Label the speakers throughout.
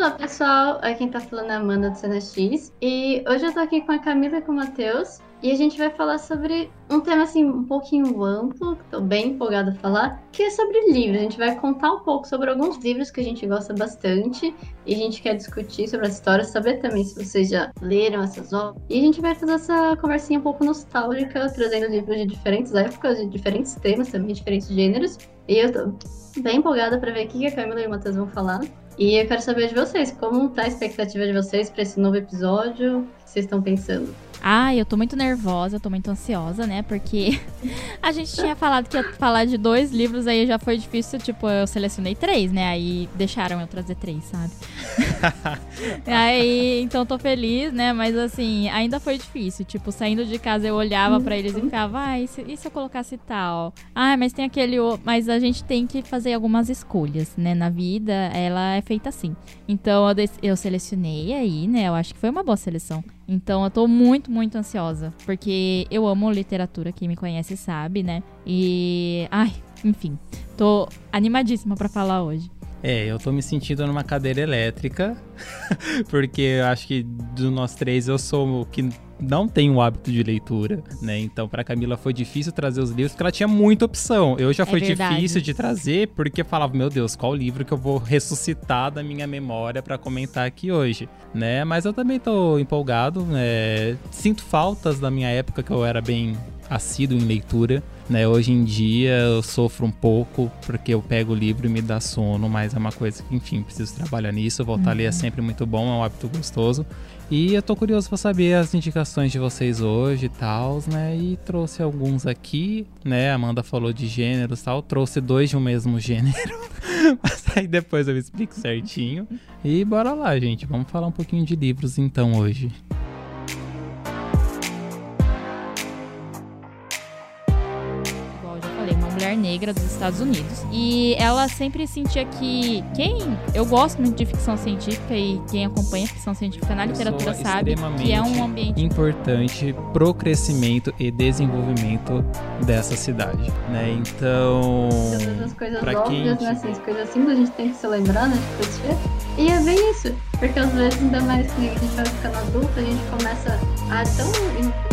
Speaker 1: Olá pessoal, aqui quem tá falando é a Amanda do CNX e hoje eu tô aqui com a Camila e com o Matheus e a gente vai falar sobre um tema assim um pouquinho amplo, que tô bem empolgada a falar, que é sobre livros. A gente vai contar um pouco sobre alguns livros que a gente gosta bastante e a gente quer discutir sobre as histórias, saber também se vocês já leram essas obras. E a gente vai fazer essa conversinha um pouco nostálgica, trazendo livros de diferentes épocas, de diferentes temas também, diferentes gêneros. E eu tô bem empolgada para ver o que a Camila e o Matheus vão falar. E eu quero saber de vocês, como tá a expectativa de vocês para esse novo episódio? O que vocês estão pensando?
Speaker 2: Ah, eu tô muito nervosa, tô muito ansiosa, né? Porque a gente tinha falado que ia falar de dois livros, aí já foi difícil, tipo, eu selecionei três, né? Aí deixaram eu trazer três, sabe? aí, então tô feliz, né? Mas assim, ainda foi difícil. Tipo, saindo de casa eu olhava para eles e ficava, ah, e se, e se eu colocasse tal? Ah, mas tem aquele. Mas a gente tem que fazer algumas escolhas, né? Na vida, ela é feita assim. Então eu, eu selecionei aí, né? Eu acho que foi uma boa seleção. Então eu tô muito, muito ansiosa. Porque eu amo literatura, quem me conhece sabe, né? E. Ai, enfim. Tô animadíssima para falar hoje.
Speaker 3: É, eu tô me sentindo numa cadeira elétrica, porque eu acho que dos nós três eu sou o que não tem o hábito de leitura, né? Então, para Camila foi difícil trazer os livros, porque ela tinha muita opção. Eu já é foi verdade. difícil de trazer, porque falava, meu Deus, qual livro que eu vou ressuscitar da minha memória para comentar aqui hoje, né? Mas eu também tô empolgado, né? Sinto faltas da minha época que eu era bem assíduo em leitura. Né, hoje em dia eu sofro um pouco porque eu pego o livro e me dá sono, mas é uma coisa que, enfim, preciso trabalhar nisso. Voltar uhum. a ler é uhum. sempre muito bom, é um hábito gostoso. E eu tô curioso para saber as indicações de vocês hoje e tal, né? E trouxe alguns aqui, né? Amanda falou de gêneros e tal, trouxe dois de um mesmo gênero. Mas aí depois eu explico certinho. E bora lá, gente. Vamos falar um pouquinho de livros então hoje.
Speaker 2: Negra dos Estados Unidos. E ela sempre sentia que quem eu gosto muito de ficção científica e quem acompanha ficção científica na literatura sabe que é um ambiente
Speaker 3: importante pro crescimento e desenvolvimento dessa cidade, né? Então,
Speaker 1: as coisas pra óbvias, quem... né? Assim, as coisas simples a gente tem que se lembrar, né? E é bem isso, porque às vezes ainda mais que a gente vai ficando adulto, a gente começa a tão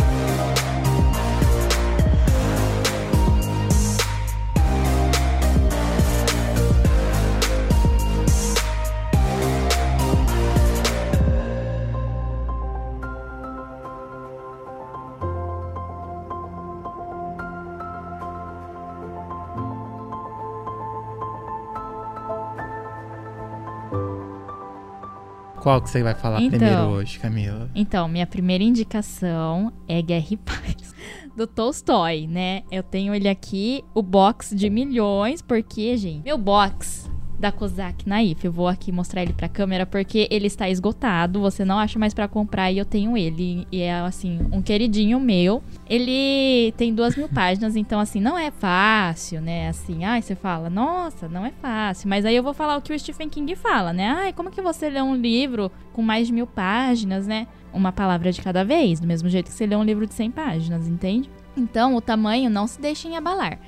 Speaker 3: Qual que você vai falar então, primeiro hoje, Camila?
Speaker 2: Então, minha primeira indicação é Guerra e Paz, do Tolstói, né? Eu tenho ele aqui, o box de milhões, porque, gente, meu box da Kozak Naif. Eu vou aqui mostrar ele pra câmera porque ele está esgotado, você não acha mais para comprar e eu tenho ele. E é, assim, um queridinho meu. Ele tem duas mil páginas, então, assim, não é fácil, né? Assim, ai, você fala, nossa, não é fácil. Mas aí eu vou falar o que o Stephen King fala, né? Ai, como que você lê um livro com mais de mil páginas, né? Uma palavra de cada vez, do mesmo jeito que você lê um livro de 100 páginas, entende? Então, o tamanho não se deixe abalar.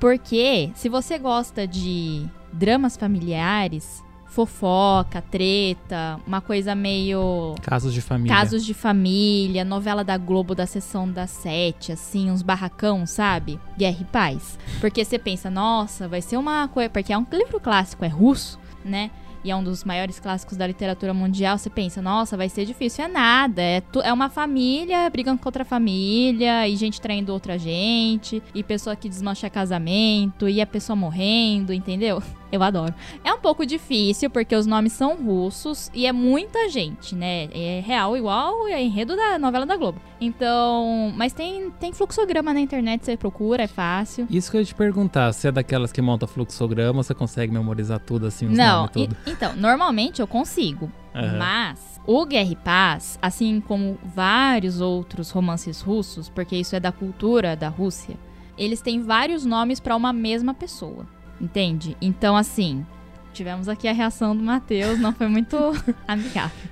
Speaker 2: Porque se você gosta de dramas familiares, fofoca, treta, uma coisa meio.
Speaker 3: Casos de família.
Speaker 2: Casos de família, novela da Globo da sessão das sete, assim, uns barracão, sabe? Guerra e paz. Porque você pensa, nossa, vai ser uma coisa. Porque é um livro clássico, é russo, né? e é um dos maiores clássicos da literatura mundial, você pensa, nossa, vai ser difícil. É nada. É, tu, é uma família brigando com outra família, e gente traindo outra gente, e pessoa que desmancha casamento, e a pessoa morrendo, entendeu? Eu adoro. É um pouco difícil, porque os nomes são russos e é muita gente, né? É real igual é enredo da novela da Globo. Então, mas tem, tem fluxograma na internet, você procura, é fácil.
Speaker 3: Isso que eu ia te perguntar, se é daquelas que monta fluxograma, você consegue memorizar tudo assim, os
Speaker 2: Não? E, então, normalmente eu consigo, uhum. mas o Guerra e Paz, assim como vários outros romances russos, porque isso é da cultura da Rússia, eles têm vários nomes para uma mesma pessoa. Entende? Então, assim, tivemos aqui a reação do Matheus, não foi muito amigável.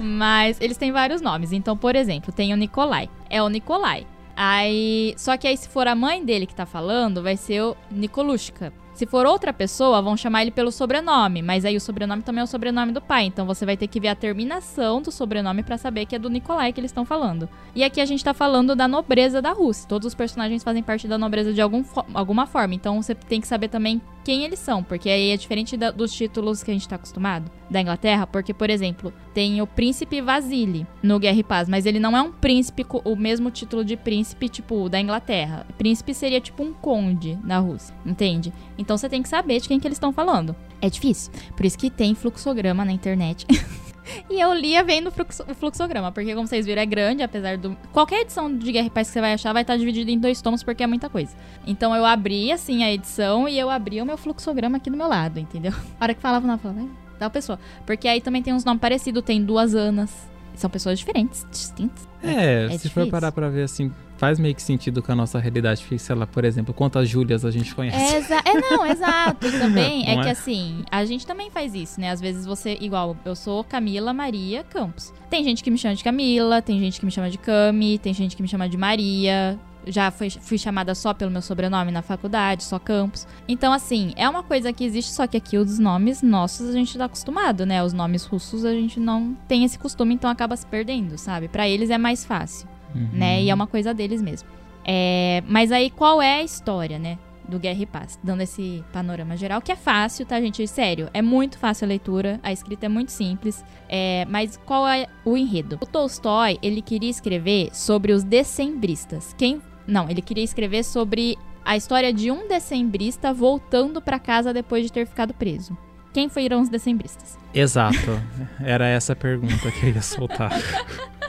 Speaker 2: Mas eles têm vários nomes. Então, por exemplo, tem o Nikolai. É o Nikolai. Aí, só que aí se for a mãe dele que tá falando, vai ser o Nikolushka. Se for outra pessoa, vão chamar ele pelo sobrenome, mas aí o sobrenome também é o sobrenome do pai, então você vai ter que ver a terminação do sobrenome para saber que é do Nikolai que eles estão falando. E aqui a gente tá falando da nobreza da Rússia. Todos os personagens fazem parte da nobreza de algum fo alguma forma, então você tem que saber também quem eles são, porque aí é diferente da, dos títulos que a gente tá acostumado da Inglaterra, porque, por exemplo, tem o príncipe Vasily no Guerra e Paz, mas ele não é um príncipe, o mesmo título de príncipe, tipo, da Inglaterra. Príncipe seria tipo um conde na Rússia, entende? Então você tem que saber de quem que eles estão falando. É difícil, por isso que tem fluxograma na internet. E eu lia vendo o fluxograma, porque como vocês viram, é grande, apesar do. Qualquer edição de Guerra e Paz que você vai achar vai estar dividida em dois tomos, porque é muita coisa. Então eu abri, assim, a edição e eu abri o meu fluxograma aqui do meu lado, entendeu? A hora que falava, não, falava, tal pessoa. Porque aí também tem uns nomes parecidos, tem duas Anas. São pessoas diferentes, distintas.
Speaker 3: É, é se difícil. for parar pra ver assim, faz meio que sentido com a nossa realidade, porque, sei lá, por exemplo, quantas Júlias a gente conhece.
Speaker 2: É, é não, exato. também é, é que assim, a gente também faz isso, né? Às vezes você, igual, eu sou Camila Maria Campos. Tem gente que me chama de Camila, tem gente que me chama de Cami, tem gente que me chama de Maria já fui, fui chamada só pelo meu sobrenome na faculdade, só Campos. Então, assim, é uma coisa que existe, só que aqui os nomes nossos a gente tá acostumado, né? Os nomes russos a gente não tem esse costume, então acaba se perdendo, sabe? Para eles é mais fácil, uhum. né? E é uma coisa deles mesmo. É, mas aí qual é a história, né? do Guerra e Paz, dando esse panorama geral, que é fácil, tá, gente? Sério, é muito fácil a leitura, a escrita é muito simples, é, mas qual é o enredo? O Tolstói, ele queria escrever sobre os decembristas. Quem não, ele queria escrever sobre a história de um decembrista voltando para casa depois de ter ficado preso. Quem foram os decembristas?
Speaker 3: Exato. Era essa a pergunta que eu ia soltar.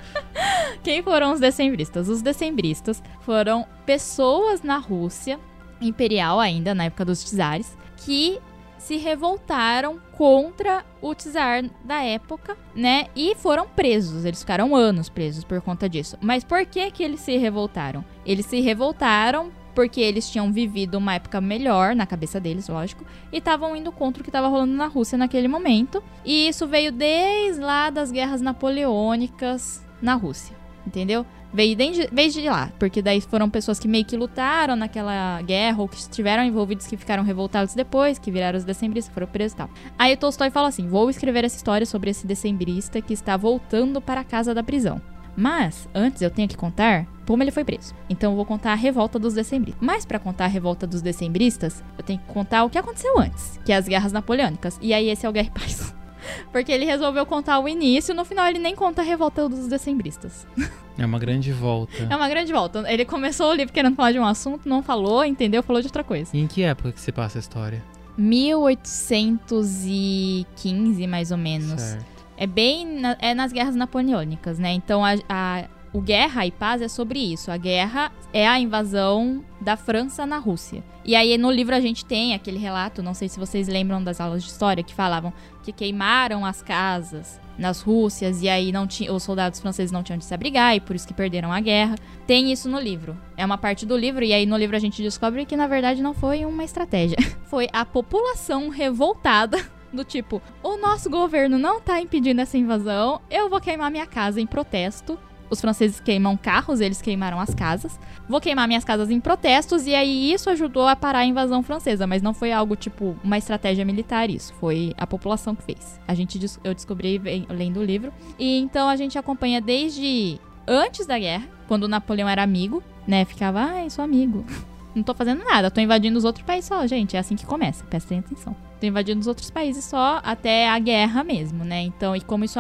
Speaker 2: Quem foram os decembristas? Os decembristas foram pessoas na Rússia imperial ainda, na época dos czares, que se revoltaram contra o czar da época, né? E foram presos. Eles ficaram anos presos por conta disso. Mas por que que eles se revoltaram? Eles se revoltaram porque eles tinham vivido uma época melhor na cabeça deles, lógico, e estavam indo contra o que estava rolando na Rússia naquele momento. E isso veio desde lá das guerras napoleônicas na Rússia, entendeu? Veio desde, desde lá, porque daí foram pessoas que meio que lutaram naquela guerra ou que estiveram envolvidos que ficaram revoltados depois, que viraram os decembristas, foram presos e tal. Aí o Tolstói fala assim: vou escrever essa história sobre esse decembrista que está voltando para a casa da prisão. Mas, antes eu tenho que contar como ele foi preso. Então eu vou contar a revolta dos decembristas. Mas para contar a revolta dos decembristas, eu tenho que contar o que aconteceu antes, que é as guerras napoleônicas. E aí esse é o Guerra e Paz. Porque ele resolveu contar o início, no final ele nem conta a revolta dos decembristas.
Speaker 3: É uma grande volta.
Speaker 2: É uma grande volta. Ele começou o livro querendo falar de um assunto, não falou, entendeu? Falou de outra coisa.
Speaker 3: E em que época que se passa a história?
Speaker 2: 1815, mais ou menos. Certo. É bem. Na, é nas guerras napoleônicas, né? Então a, a, o Guerra e Paz é sobre isso. A guerra é a invasão da França na Rússia. E aí no livro a gente tem aquele relato, não sei se vocês lembram das aulas de história, que falavam que queimaram as casas nas Rússias e aí não tinha, os soldados franceses não tinham de se abrigar e por isso que perderam a guerra. Tem isso no livro. É uma parte do livro e aí no livro a gente descobre que na verdade não foi uma estratégia. Foi a população revoltada do tipo, o nosso governo não tá impedindo essa invasão, eu vou queimar minha casa em protesto os franceses queimam carros, eles queimaram as casas. Vou queimar minhas casas em protestos, e aí isso ajudou a parar a invasão francesa, mas não foi algo tipo uma estratégia militar, isso. Foi a população que fez. A gente, eu descobri lendo o livro. E então a gente acompanha desde antes da guerra, quando Napoleão era amigo, né? Ficava, ai, sou amigo. Não tô fazendo nada, tô invadindo os outros países só, gente. É assim que começa, prestem atenção. Tô invadindo os outros países só até a guerra mesmo, né? Então, e como isso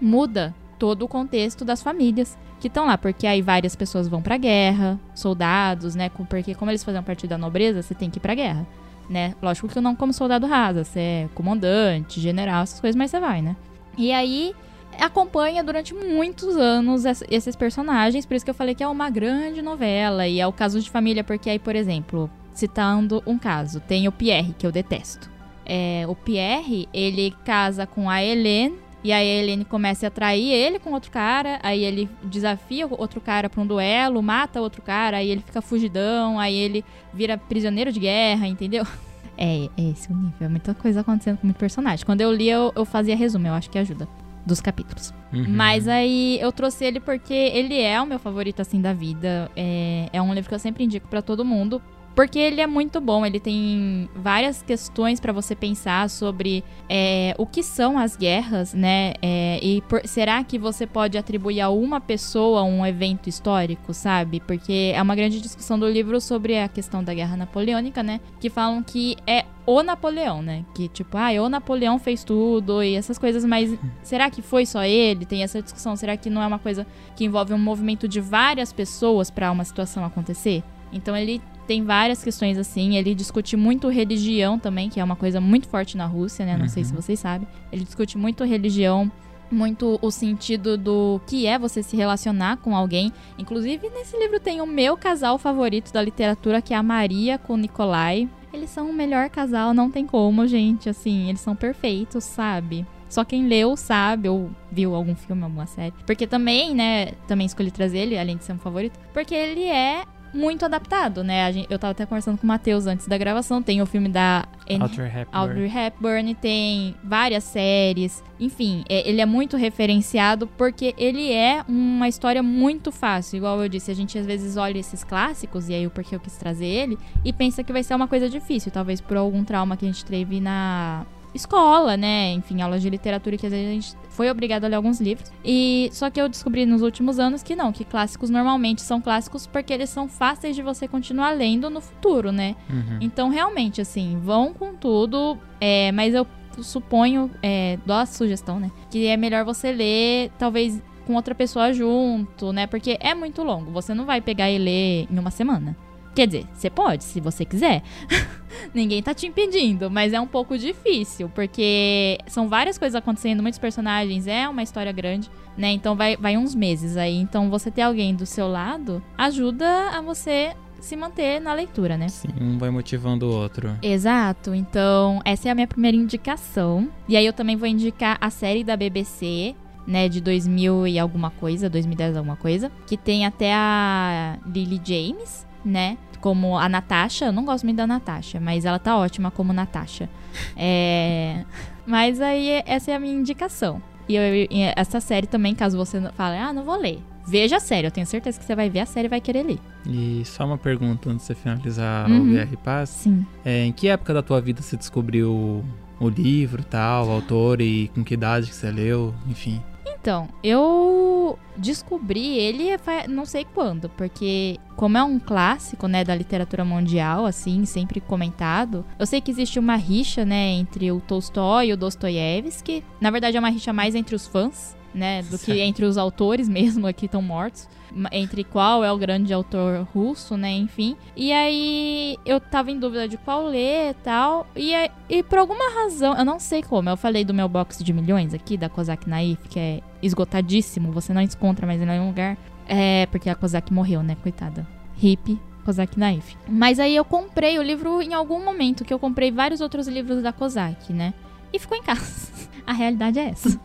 Speaker 2: muda todo o contexto das famílias que estão lá, porque aí várias pessoas vão pra guerra, soldados, né? Porque como eles faziam parte da nobreza, você tem que ir pra guerra, né? Lógico que não como soldado rasa, você é comandante, general, essas coisas, mas você vai, né? E aí acompanha durante muitos anos esses personagens, por isso que eu falei que é uma grande novela e é o caso de família, porque aí, por exemplo, citando um caso, tem o Pierre, que eu detesto. É, o Pierre, ele casa com a Helene, e aí a Helene começa a atrair ele com outro cara, aí ele desafia outro cara pra um duelo, mata outro cara, aí ele fica fugidão, aí ele vira prisioneiro de guerra, entendeu? É, é esse o nível, é muita coisa acontecendo com muito personagem. Quando eu li, eu, eu fazia resumo, eu acho que ajuda. Dos capítulos. Uhum. Mas aí eu trouxe ele porque ele é o meu favorito, assim, da vida. É, é um livro que eu sempre indico para todo mundo Porque ele é muito bom, ele tem várias questões para você pensar sobre é, o que são as guerras, né? É, e por, será que você pode atribuir a uma pessoa um evento histórico, sabe? Porque é uma grande discussão do livro sobre a questão da guerra napoleônica, né? Que falam que é o Napoleão, né? Que tipo, ah, o Napoleão fez tudo e essas coisas, mas será que foi só ele? Tem essa discussão. Será que não é uma coisa que envolve um movimento de várias pessoas para uma situação acontecer? Então ele tem várias questões assim. Ele discute muito religião também, que é uma coisa muito forte na Rússia, né? Não uhum. sei se uhum. vocês sabem. Ele discute muito religião, muito o sentido do que é você se relacionar com alguém. Inclusive, nesse livro tem o meu casal favorito da literatura, que é a Maria com o Nikolai. Eles são o melhor casal, não tem como, gente. Assim, eles são perfeitos, sabe? Só quem leu sabe, ou viu algum filme, alguma série. Porque também, né, também escolhi trazer ele, além de ser um favorito, porque ele é muito adaptado, né? Gente, eu tava até conversando com o Matheus antes da gravação. Tem o filme da
Speaker 3: Audrey, Hepburn.
Speaker 2: Audrey Hepburn, tem várias séries. Enfim, é, ele é muito referenciado porque ele é uma história muito fácil. Igual eu disse, a gente às vezes olha esses clássicos, e aí o porquê eu quis trazer ele, e pensa que vai ser uma coisa difícil. Talvez por algum trauma que a gente teve na escola, né? Enfim, aulas de literatura que às vezes a gente foi obrigado a ler alguns livros. E só que eu descobri nos últimos anos que não, que clássicos normalmente são clássicos porque eles são fáceis de você continuar lendo no futuro, né? Uhum. Então, realmente, assim, vão com tudo, é, mas eu suponho, é, dou a sugestão, né? Que é melhor você ler, talvez com outra pessoa junto, né? Porque é muito longo. Você não vai pegar e ler em uma semana. Quer dizer, você pode, se você quiser. Ninguém tá te impedindo, mas é um pouco difícil, porque são várias coisas acontecendo, muitos personagens, é uma história grande, né? Então vai, vai uns meses aí. Então você ter alguém do seu lado ajuda a você se manter na leitura, né?
Speaker 3: Sim, um vai motivando o outro.
Speaker 2: Exato. Então, essa é a minha primeira indicação. E aí eu também vou indicar a série da BBC, né, de 2000 e alguma coisa, 2010 alguma coisa, que tem até a Lily James, né? Como a Natasha. Eu não gosto muito da Natasha, mas ela tá ótima como Natasha. É... Mas aí, essa é a minha indicação. E eu, essa série também, caso você fale, ah, não vou ler. Veja a série, eu tenho certeza que você vai ver a série e vai querer ler.
Speaker 3: E só uma pergunta antes de você finalizar uhum. o VR Pass.
Speaker 2: Sim.
Speaker 3: É, em que época da tua vida você descobriu o livro tal, o autor e com que idade que você leu, enfim?
Speaker 2: Então, eu descobri ele não sei quando, porque como é um clássico, né, da literatura mundial, assim, sempre comentado, eu sei que existe uma rixa, né, entre o Tolstói e o Dostoiévski. Na verdade, é uma rixa mais entre os fãs, né, do que entre os autores mesmo aqui estão mortos entre qual é o grande autor russo, né? Enfim. E aí eu tava em dúvida de qual ler e tal. E, e por alguma razão, eu não sei como, eu falei do meu box de milhões aqui, da Kozak Naif, que é esgotadíssimo, você não encontra mais em nenhum lugar. É, porque a Kozak morreu, né? Coitada. Hip. Kozak Naif. Mas aí eu comprei o livro em algum momento, que eu comprei vários outros livros da Kozak, né? E ficou em casa. A realidade é essa.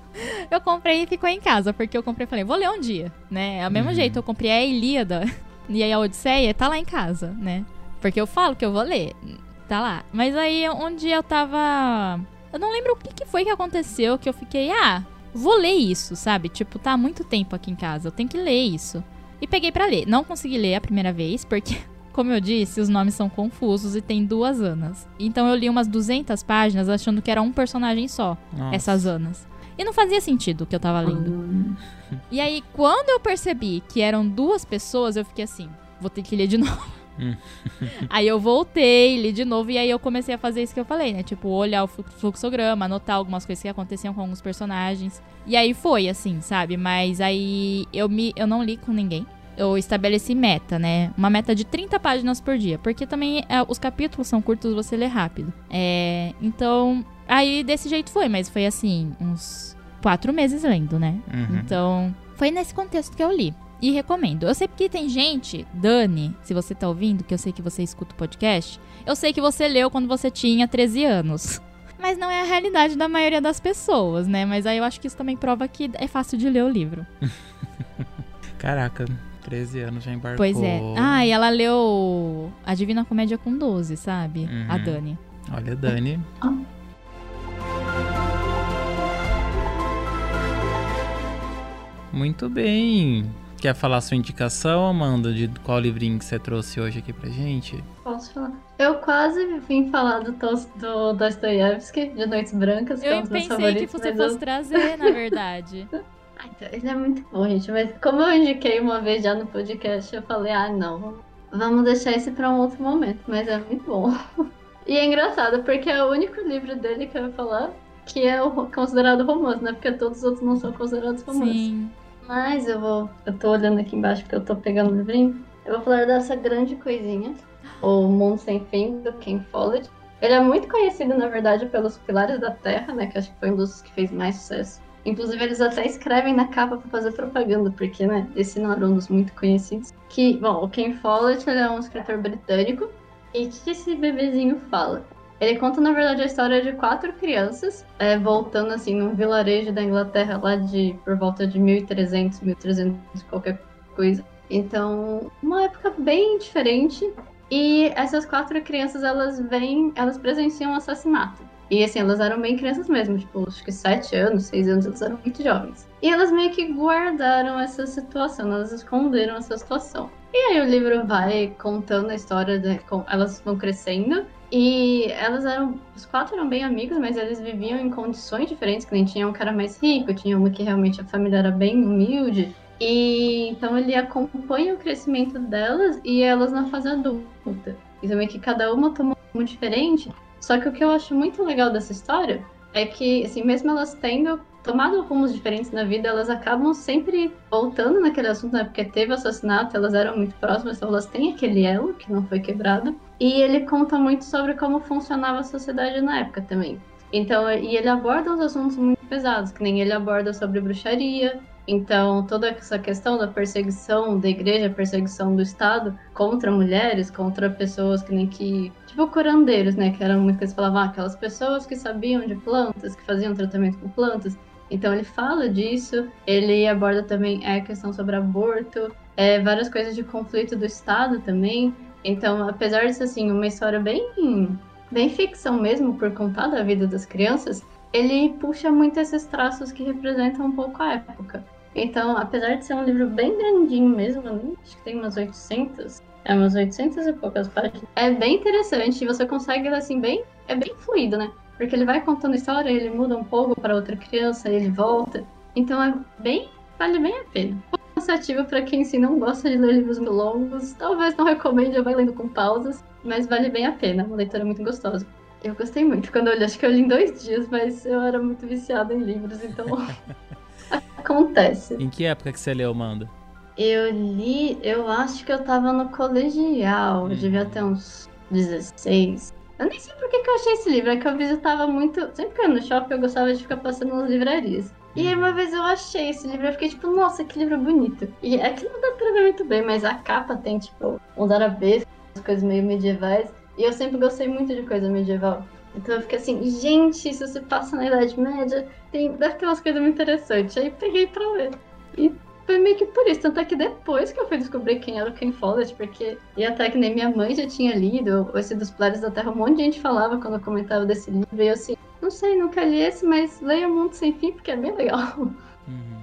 Speaker 2: eu comprei e ficou em casa, porque eu comprei e falei, vou ler um dia, né? É o mesmo uhum. jeito, eu comprei a Ilíada e aí a Odisseia tá lá em casa, né? Porque eu falo que eu vou ler, tá lá. Mas aí um dia eu tava. Eu não lembro o que, que foi que aconteceu, que eu fiquei, ah, vou ler isso, sabe? Tipo, tá há muito tempo aqui em casa, eu tenho que ler isso. E peguei para ler. Não consegui ler a primeira vez, porque como eu disse, os nomes são confusos e tem duas Anas. Então eu li umas 200 páginas achando que era um personagem só, Nossa. essas Anas. E não fazia sentido o que eu tava lendo. E aí, quando eu percebi que eram duas pessoas, eu fiquei assim: vou ter que ler de novo. Aí eu voltei, li de novo, e aí eu comecei a fazer isso que eu falei, né? Tipo, olhar o fluxograma, anotar algumas coisas que aconteciam com alguns personagens. E aí foi, assim, sabe? Mas aí eu, me, eu não li com ninguém eu estabeleci meta, né? Uma meta de 30 páginas por dia. Porque também é, os capítulos são curtos, você lê rápido. É, então, aí desse jeito foi, mas foi assim, uns quatro meses lendo, né? Uhum. Então, foi nesse contexto que eu li. E recomendo. Eu sei que tem gente, Dani, se você tá ouvindo, que eu sei que você escuta o podcast, eu sei que você leu quando você tinha 13 anos. Mas não é a realidade da maioria das pessoas, né? Mas aí eu acho que isso também prova que é fácil de ler o livro.
Speaker 3: Caraca, 13 anos já embarcou.
Speaker 2: Pois é. Ah, e ela leu A Divina Comédia com 12, sabe? Uhum. A Dani.
Speaker 3: Olha, Dani. Muito bem. Quer falar a sua indicação, Amanda, de qual livrinho que você trouxe hoje aqui pra gente?
Speaker 1: Posso falar. Eu quase vim falar do, do Dostoiévski, de Noites Brancas, que é um
Speaker 2: Eu
Speaker 1: dos meus
Speaker 2: pensei que você fosse
Speaker 1: eu-
Speaker 2: trazer, na verdade.
Speaker 1: Ah, então, Ele é muito bom, gente. Mas como eu indiquei uma vez já no podcast, eu falei, ah, não, vamos deixar esse pra um outro momento. Mas é muito bom. E é engraçado, porque é o único livro dele que eu vou falar que é considerado romance, né? Porque todos os outros não são considerados romances.
Speaker 2: Sim.
Speaker 1: Mas eu vou. Eu tô olhando aqui embaixo porque eu tô pegando o livrinho. Eu vou falar dessa grande coisinha. O Mundo Sem Fim, do Ken Follett. Ele é muito conhecido, na verdade, pelos Pilares da Terra, né? Que acho que foi um dos que fez mais sucesso. Inclusive, eles até escrevem na capa pra fazer propaganda, porque, né? Esse não era um dos muito conhecidos. Que, bom, o Ken Follett ele é um escritor britânico. E o que esse bebezinho fala? Ele conta, na verdade, a história de quatro crianças, é, voltando, assim, num vilarejo da Inglaterra lá de por volta de 1300, 1300, qualquer coisa. Então, uma época bem diferente. E essas quatro crianças, elas vêm, elas presenciam um assassinato. E assim, elas eram bem crianças mesmo, tipo, acho que sete anos, seis anos, elas eram muito jovens. E elas meio que guardaram essa situação, elas esconderam essa situação. E aí o livro vai contando a história, de, com, elas vão crescendo. E elas eram. Os quatro eram bem amigos, mas eles viviam em condições diferentes, que nem tinha um cara mais rico, tinha uma que realmente a família era bem humilde. E então ele acompanha o crescimento delas e elas na fase adulta. E também que cada uma toma um diferente. Só que o que eu acho muito legal dessa história é que, assim, mesmo elas tendo tomado rumos diferentes na vida, elas acabam sempre voltando naquele assunto, né? Porque teve assassinato, elas eram muito próximas, então elas têm aquele elo que não foi quebrado. E ele conta muito sobre como funcionava a sociedade na época também. Então, e ele aborda uns assuntos muito pesados, que nem ele aborda sobre bruxaria. Então, toda essa questão da perseguição da igreja, perseguição do Estado contra mulheres, contra pessoas que nem que. Tipo curandeiros, né? Que eram muito que eles falavam, ah, aquelas pessoas que sabiam de plantas, que faziam tratamento com plantas. Então ele fala disso, ele aborda também a questão sobre aborto, é, várias coisas de conflito do Estado também. Então, apesar de ser assim, uma história bem, bem ficção mesmo, por contar da vida das crianças, ele puxa muito esses traços que representam um pouco a época. Então, apesar de ser um livro bem grandinho mesmo, né, acho que tem umas 800, é umas 800 e poucas páginas. É bem interessante você consegue assim bem, é bem fluido, né? Porque ele vai contando história, ele muda um pouco para outra criança, ele volta. Então é bem, vale bem a pena. Cansativo para quem assim, não gosta de ler livros longos, talvez não recomende, vai lendo com pausas, mas vale bem a pena, uma leitura muito gostosa. Eu gostei muito quando eu li, acho que eu li em dois dias, mas eu era muito viciada em livros, então acontece.
Speaker 3: Em que época que você leu, Amanda?
Speaker 1: Eu li, eu acho que eu tava no colegial, eu devia ter uns 16. Eu nem sei por que, que eu achei esse livro, é que eu visitava muito. Sempre que eu ia no shopping, eu gostava de ficar passando nas livrarias. E aí uma vez eu achei esse livro, eu fiquei tipo, nossa, que livro bonito. E é que não dá pra ver muito bem, mas a capa tem, tipo, uns arabescos, coisas meio medievais. E eu sempre gostei muito de coisa medieval. Então eu fiquei assim, gente, se você passa na Idade Média, tem, deve ter umas coisas muito interessantes. Aí peguei pra ler. E foi meio que por isso. Tanto é que depois que eu fui descobrir quem era o Ken Follett, porque. E até que nem minha mãe já tinha lido, esse dos Pilares da Terra, um monte de gente falava quando eu comentava desse livro. E eu assim, não sei, nunca li esse, mas leia o Mundo Sem Fim, porque é bem legal.
Speaker 3: Uhum.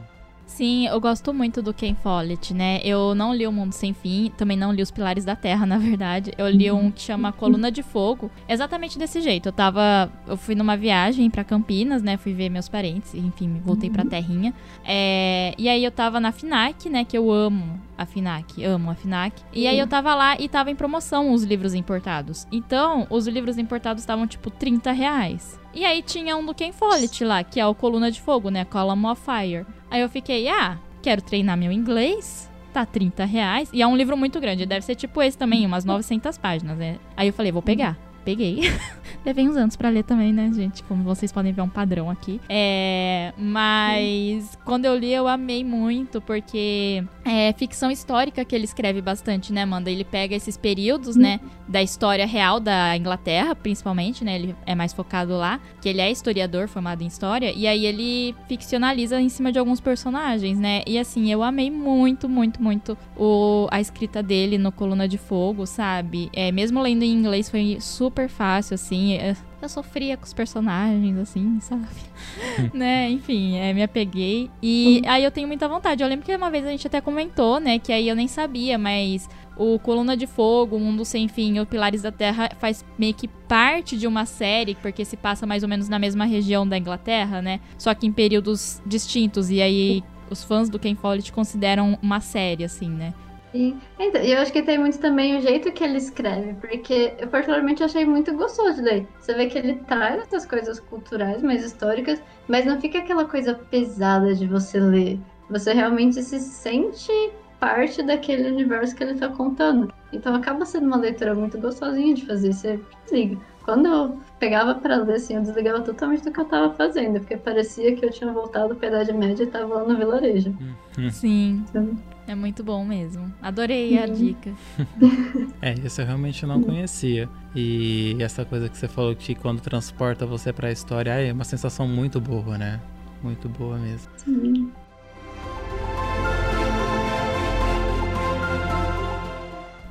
Speaker 2: Sim, eu gosto muito do Ken Follett, né? Eu não li O Mundo Sem Fim, também não li Os Pilares da Terra, na verdade. Eu li um que chama Coluna de Fogo, exatamente desse jeito. Eu tava. Eu fui numa viagem pra Campinas, né? Fui ver meus parentes, enfim, voltei pra terrinha. É, e aí eu tava na FINAC, né? Que eu amo a FINAC, amo a FINAC. E aí eu tava lá e tava em promoção os livros importados. Então, os livros importados estavam tipo 30 reais. E aí tinha um do Ken Follett lá, que é o Coluna de Fogo, né? Column of Fire. Aí eu fiquei, ah, quero treinar meu inglês. Tá 30 reais. E é um livro muito grande. Deve ser tipo esse também, umas 900 páginas, né? Aí eu falei, vou pegar. Peguei. Levei uns anos pra ler também, né, gente? Como vocês podem ver, é um padrão aqui. É. Mas quando eu li, eu amei muito, porque é ficção histórica que ele escreve bastante, né, Amanda? Ele pega esses períodos, né, da história real da Inglaterra, principalmente, né? Ele é mais focado lá, que ele é historiador formado em história, e aí ele ficcionaliza em cima de alguns personagens, né? E assim, eu amei muito, muito, muito o, a escrita dele no Coluna de Fogo, sabe? É, mesmo lendo em inglês, foi super super fácil, assim. Eu, eu sofria com os personagens, assim, sabe? né? Enfim, é, me apeguei. E aí eu tenho muita vontade. Eu lembro que uma vez a gente até comentou, né? Que aí eu nem sabia, mas o Coluna de Fogo, o Mundo Sem Fim e o Pilares da Terra faz meio que parte de uma série, porque se passa mais ou menos na mesma região da Inglaterra, né? Só que em períodos distintos. E aí os fãs do Ken Follett consideram uma série, assim, né?
Speaker 1: Sim. Então, eu acho que tem muito também o jeito que ele escreve, porque eu particularmente achei muito gostoso de ler. Você vê que ele traz essas coisas culturais, mais históricas, mas não fica aquela coisa pesada de você ler. Você realmente se sente parte daquele universo que ele tá contando. Então acaba sendo uma leitura muito gostosinha de fazer. Você desliga. Quando pegava para ler, assim, eu desligava totalmente do que eu tava fazendo, porque parecia que eu tinha voltado pra Idade Média e tava lá no vilarejo.
Speaker 2: Uhum. Sim. Então... É muito bom mesmo. Adorei uhum. a dica.
Speaker 3: é, isso eu realmente não conhecia. E essa coisa que você falou que quando transporta você para a história, é uma sensação muito boa, né? Muito boa mesmo.
Speaker 1: Sim.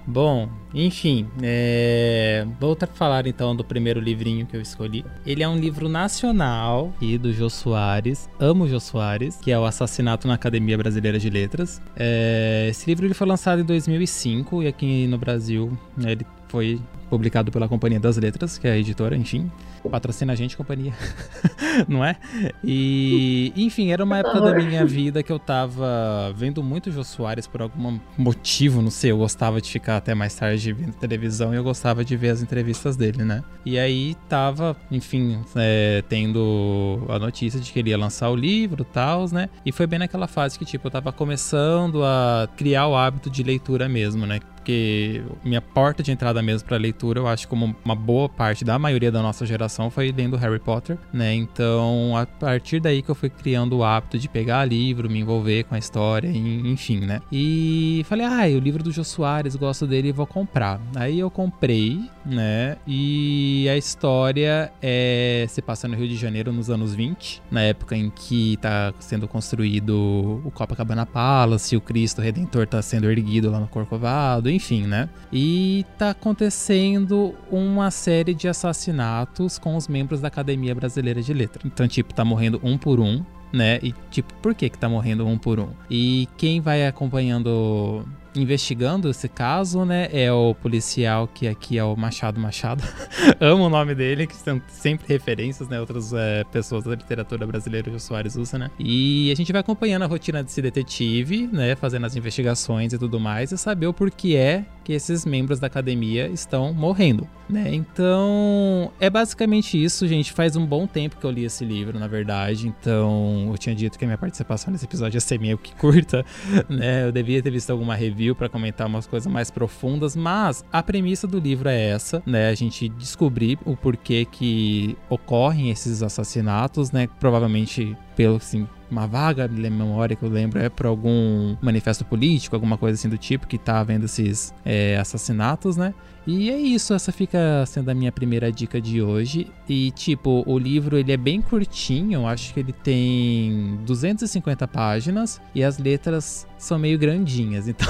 Speaker 3: Bom, enfim, é... vou falar então do primeiro livrinho que eu escolhi. Ele é um livro nacional e do Jô Soares, amo Jô Soares, que é o Assassinato na Academia Brasileira de Letras. É... Esse livro ele foi lançado em 2005 e aqui no Brasil né, ele foi publicado pela Companhia das Letras, que é a editora, enfim. Patrocina a gente, companhia. não é? E, enfim, era uma época da minha vida que eu tava vendo muito Jô Soares por algum motivo, não sei. Eu gostava de ficar até mais tarde vendo televisão e eu gostava de ver as entrevistas dele, né? E aí tava, enfim, é, tendo a notícia de que ele ia lançar o livro e tal, né? E foi bem naquela fase que, tipo, eu tava começando a criar o hábito de leitura mesmo, né? porque minha porta de entrada mesmo para leitura, eu acho como uma boa parte da maioria da nossa geração foi lendo Harry Potter, né? Então, a partir daí que eu fui criando o hábito de pegar livro, me envolver com a história, enfim, né? E falei, ah, o livro do Jô Soares, gosto dele vou comprar. Aí eu comprei, né? E a história é se passa no Rio de Janeiro nos anos 20, na época em que tá sendo construído o Copacabana Palace, o Cristo Redentor tá sendo erguido lá no Corcovado, enfim, né? E tá acontecendo uma série de assassinatos com os membros da Academia Brasileira de Letras. Então, tipo, tá morrendo um por um, né? E tipo, por que que tá morrendo um por um? E quem vai acompanhando investigando esse caso, né? É o policial que aqui é o Machado Machado. Amo o nome dele, que são sempre referências, né? Outras é, pessoas da literatura brasileira, o Soares usa, né? E a gente vai acompanhando a rotina desse detetive, né? Fazendo as investigações e tudo mais, e saber o porquê é que esses membros da academia estão morrendo, né? Então, é basicamente isso, gente. Faz um bom tempo que eu li esse livro, na verdade. Então, eu tinha dito que a minha participação nesse episódio ia ser meio que curta, né? Eu devia ter visto alguma review para comentar umas coisas mais profundas, mas a premissa do livro é essa, né? A gente descobrir o porquê que ocorrem esses assassinatos, né? Provavelmente pelo assim, uma vaga memória que eu lembro é por algum manifesto político, alguma coisa assim do tipo que tá havendo esses é, assassinatos, né? E é isso, essa fica sendo a minha primeira dica de hoje. E tipo, o livro ele é bem curtinho, acho que ele tem 250 páginas e as letras são meio grandinhas, então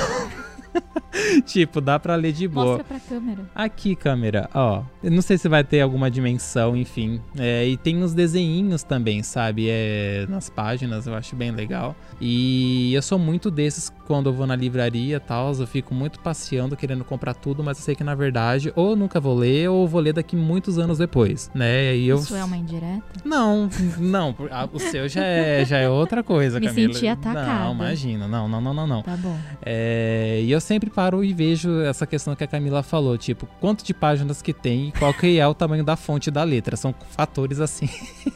Speaker 3: tipo, dá pra ler de boa.
Speaker 2: Mostra pra câmera.
Speaker 3: Aqui, câmera, ó. Eu não sei se vai ter alguma dimensão, enfim. É, e tem uns desenhinhos também, sabe? É, nas páginas, eu acho bem legal. E eu sou muito desses quando eu vou na livraria e tal, eu fico muito passeando, querendo comprar tudo, mas eu sei que na verdade, ou nunca vou ler, ou vou ler daqui muitos anos depois, né?
Speaker 2: E eu... Isso é uma indireta?
Speaker 3: Não, não. O seu já é, já é outra coisa,
Speaker 2: Me
Speaker 3: Camila.
Speaker 2: Me senti atacada.
Speaker 3: Não, imagina. Não, não, não, não, não.
Speaker 2: Tá bom.
Speaker 3: É, e eu sempre paro e vejo essa questão que a Camila falou, tipo, quanto de páginas que tem e qual que é o tamanho da fonte da letra. São fatores assim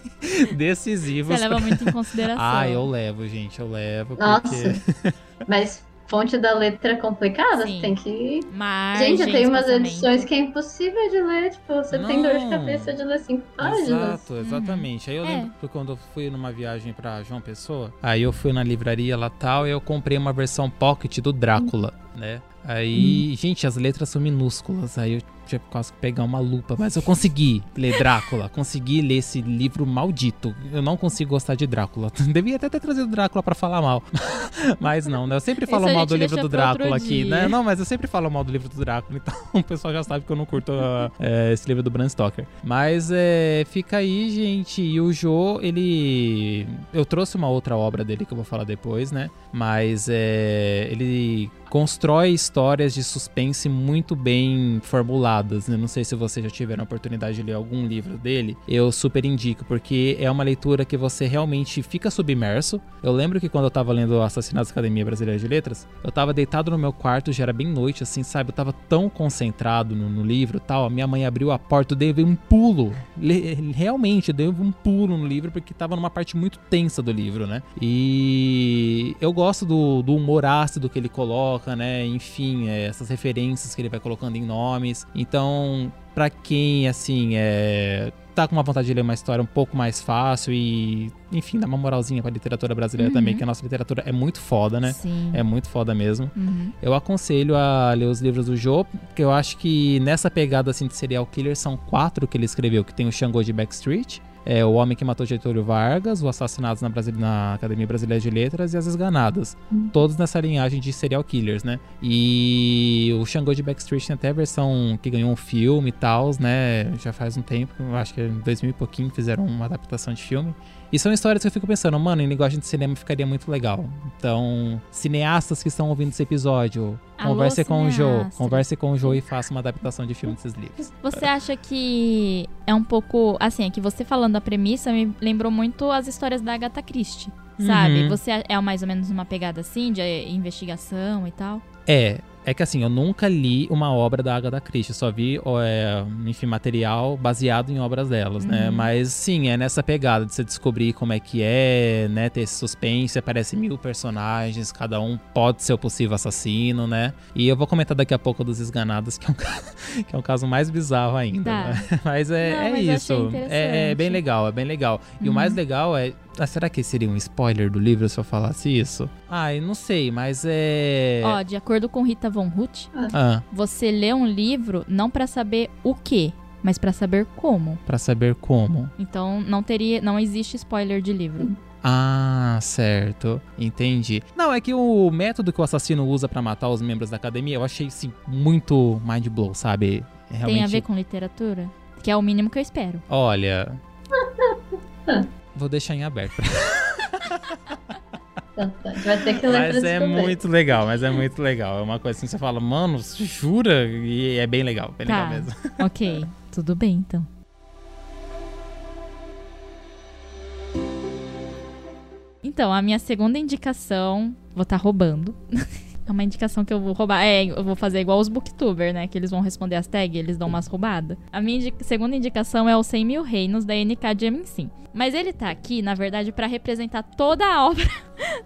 Speaker 3: decisivos.
Speaker 2: Você leva muito em consideração.
Speaker 3: Ah, eu levo, gente, eu levo.
Speaker 1: Nossa. Porque... Mas fonte da letra complicada, Sim. tem que.
Speaker 2: Margens,
Speaker 1: Gente, tem umas edições que é impossível de ler, tipo, você Não. tem dor de cabeça de ler cinco páginas.
Speaker 3: Exato, exatamente. Uhum. Aí eu é. lembro que quando eu fui numa viagem pra João Pessoa, aí eu fui na livraria lá tal e eu comprei uma versão pocket do Drácula, uhum. né? Aí, hum. gente, as letras são minúsculas. Aí eu tive quase que pegar uma lupa. Mas eu consegui ler Drácula. consegui ler esse livro maldito. Eu não consigo gostar de Drácula. Devia até ter trazido Drácula para falar mal. mas não, né? Eu sempre falo mal do livro do Drácula aqui, né? Não, mas eu sempre falo mal do livro do Drácula. Então o pessoal já sabe que eu não curto uh, é, esse livro do Bram Stoker. Mas é, fica aí, gente. E o Joe, ele. Eu trouxe uma outra obra dele que eu vou falar depois, né? Mas é, ele constrói histórias de suspense muito bem formuladas. Né? Não sei se vocês já tiveram a oportunidade de ler algum livro dele. Eu super indico, porque é uma leitura que você realmente fica submerso. Eu lembro que quando eu tava lendo Assassinatos da Academia Brasileira de Letras, eu tava deitado no meu quarto, já era bem noite, assim, sabe? Eu tava tão concentrado no, no livro tal. A minha mãe abriu a porta, eu dei um pulo. Le realmente, dei um pulo no livro, porque tava numa parte muito tensa do livro, né? E eu gosto do, do humor ácido que ele coloca coloca, né? Enfim, é, essas referências que ele vai colocando em nomes. Então, para quem, assim, é, tá com uma vontade de ler uma história um pouco mais fácil e, enfim, dá uma moralzinha pra literatura brasileira uhum. também, que a nossa literatura é muito foda, né?
Speaker 2: Sim.
Speaker 3: É muito foda mesmo. Uhum. Eu aconselho a ler os livros do Joe, porque eu acho que nessa pegada, assim, de serial killer, são quatro que ele escreveu, que tem o Xangô de Backstreet, é, O Homem que Matou Getúlio Vargas, O Assassinato na, na Academia Brasileira de Letras e As Esganadas. Hum. Todos nessa linhagem de serial killers, né? E o Xangô de Backstreet tem até a versão que ganhou um filme e tal, né? Já faz um tempo, acho que em 2000 e pouquinho fizeram uma adaptação de filme. E são histórias que eu fico pensando, mano, em linguagem de cinema ficaria muito legal. Então, cineastas que estão ouvindo esse episódio, Alô, converse com o Joe. Converse com o Joe e faça uma adaptação de filme desses livros.
Speaker 2: Você acha que é um pouco. Assim, é que você falando a premissa me lembrou muito as histórias da Agatha Christie. Sabe? Uhum. Você é mais ou menos uma pegada assim, de investigação e tal?
Speaker 3: É, é que assim, eu nunca li uma obra da Agatha Christie, só vi, é, enfim, material baseado em obras delas, né? uhum. né? Mas sim, é nessa pegada de você descobrir como é que é, né? Ter esse suspense, aparece mil personagens, cada um pode ser o possível assassino, né? E eu vou comentar daqui a pouco dos esganados, que é um, que é um caso mais bizarro ainda. Tá. Né? Mas é, Não, é mas isso. É, é, bem legal, é bem legal. E uhum. o mais legal é ah, será que seria um spoiler do livro se eu falasse isso? Ai, não sei, mas é.
Speaker 2: Ó, de acordo com Rita Von Huth,
Speaker 3: ah.
Speaker 2: você lê um livro não para saber o que, mas para saber como.
Speaker 3: Para saber como.
Speaker 2: Então não teria, não existe spoiler de livro.
Speaker 3: Ah, certo. Entendi. Não, é que o método que o assassino usa para matar os membros da academia, eu achei assim muito mind blow, sabe?
Speaker 2: Realmente... Tem a ver com literatura? Que é o mínimo que eu espero.
Speaker 3: Olha. Vou deixar em aberto.
Speaker 1: Vai ter que ler
Speaker 3: Mas é muito legal, mas é muito legal. É uma coisa assim, você fala, mano, jura? E é bem legal, bem tá. legal mesmo.
Speaker 2: Ok, tudo bem então. Então, a minha segunda indicação, vou estar tá roubando. É uma indicação que eu vou roubar. É, eu vou fazer igual os booktubers, né? Que eles vão responder as tags, eles dão umas roubadas. A minha segunda indicação é o 100 Mil Reinos, da NK Jemisin. Mas ele tá aqui, na verdade, para representar toda a obra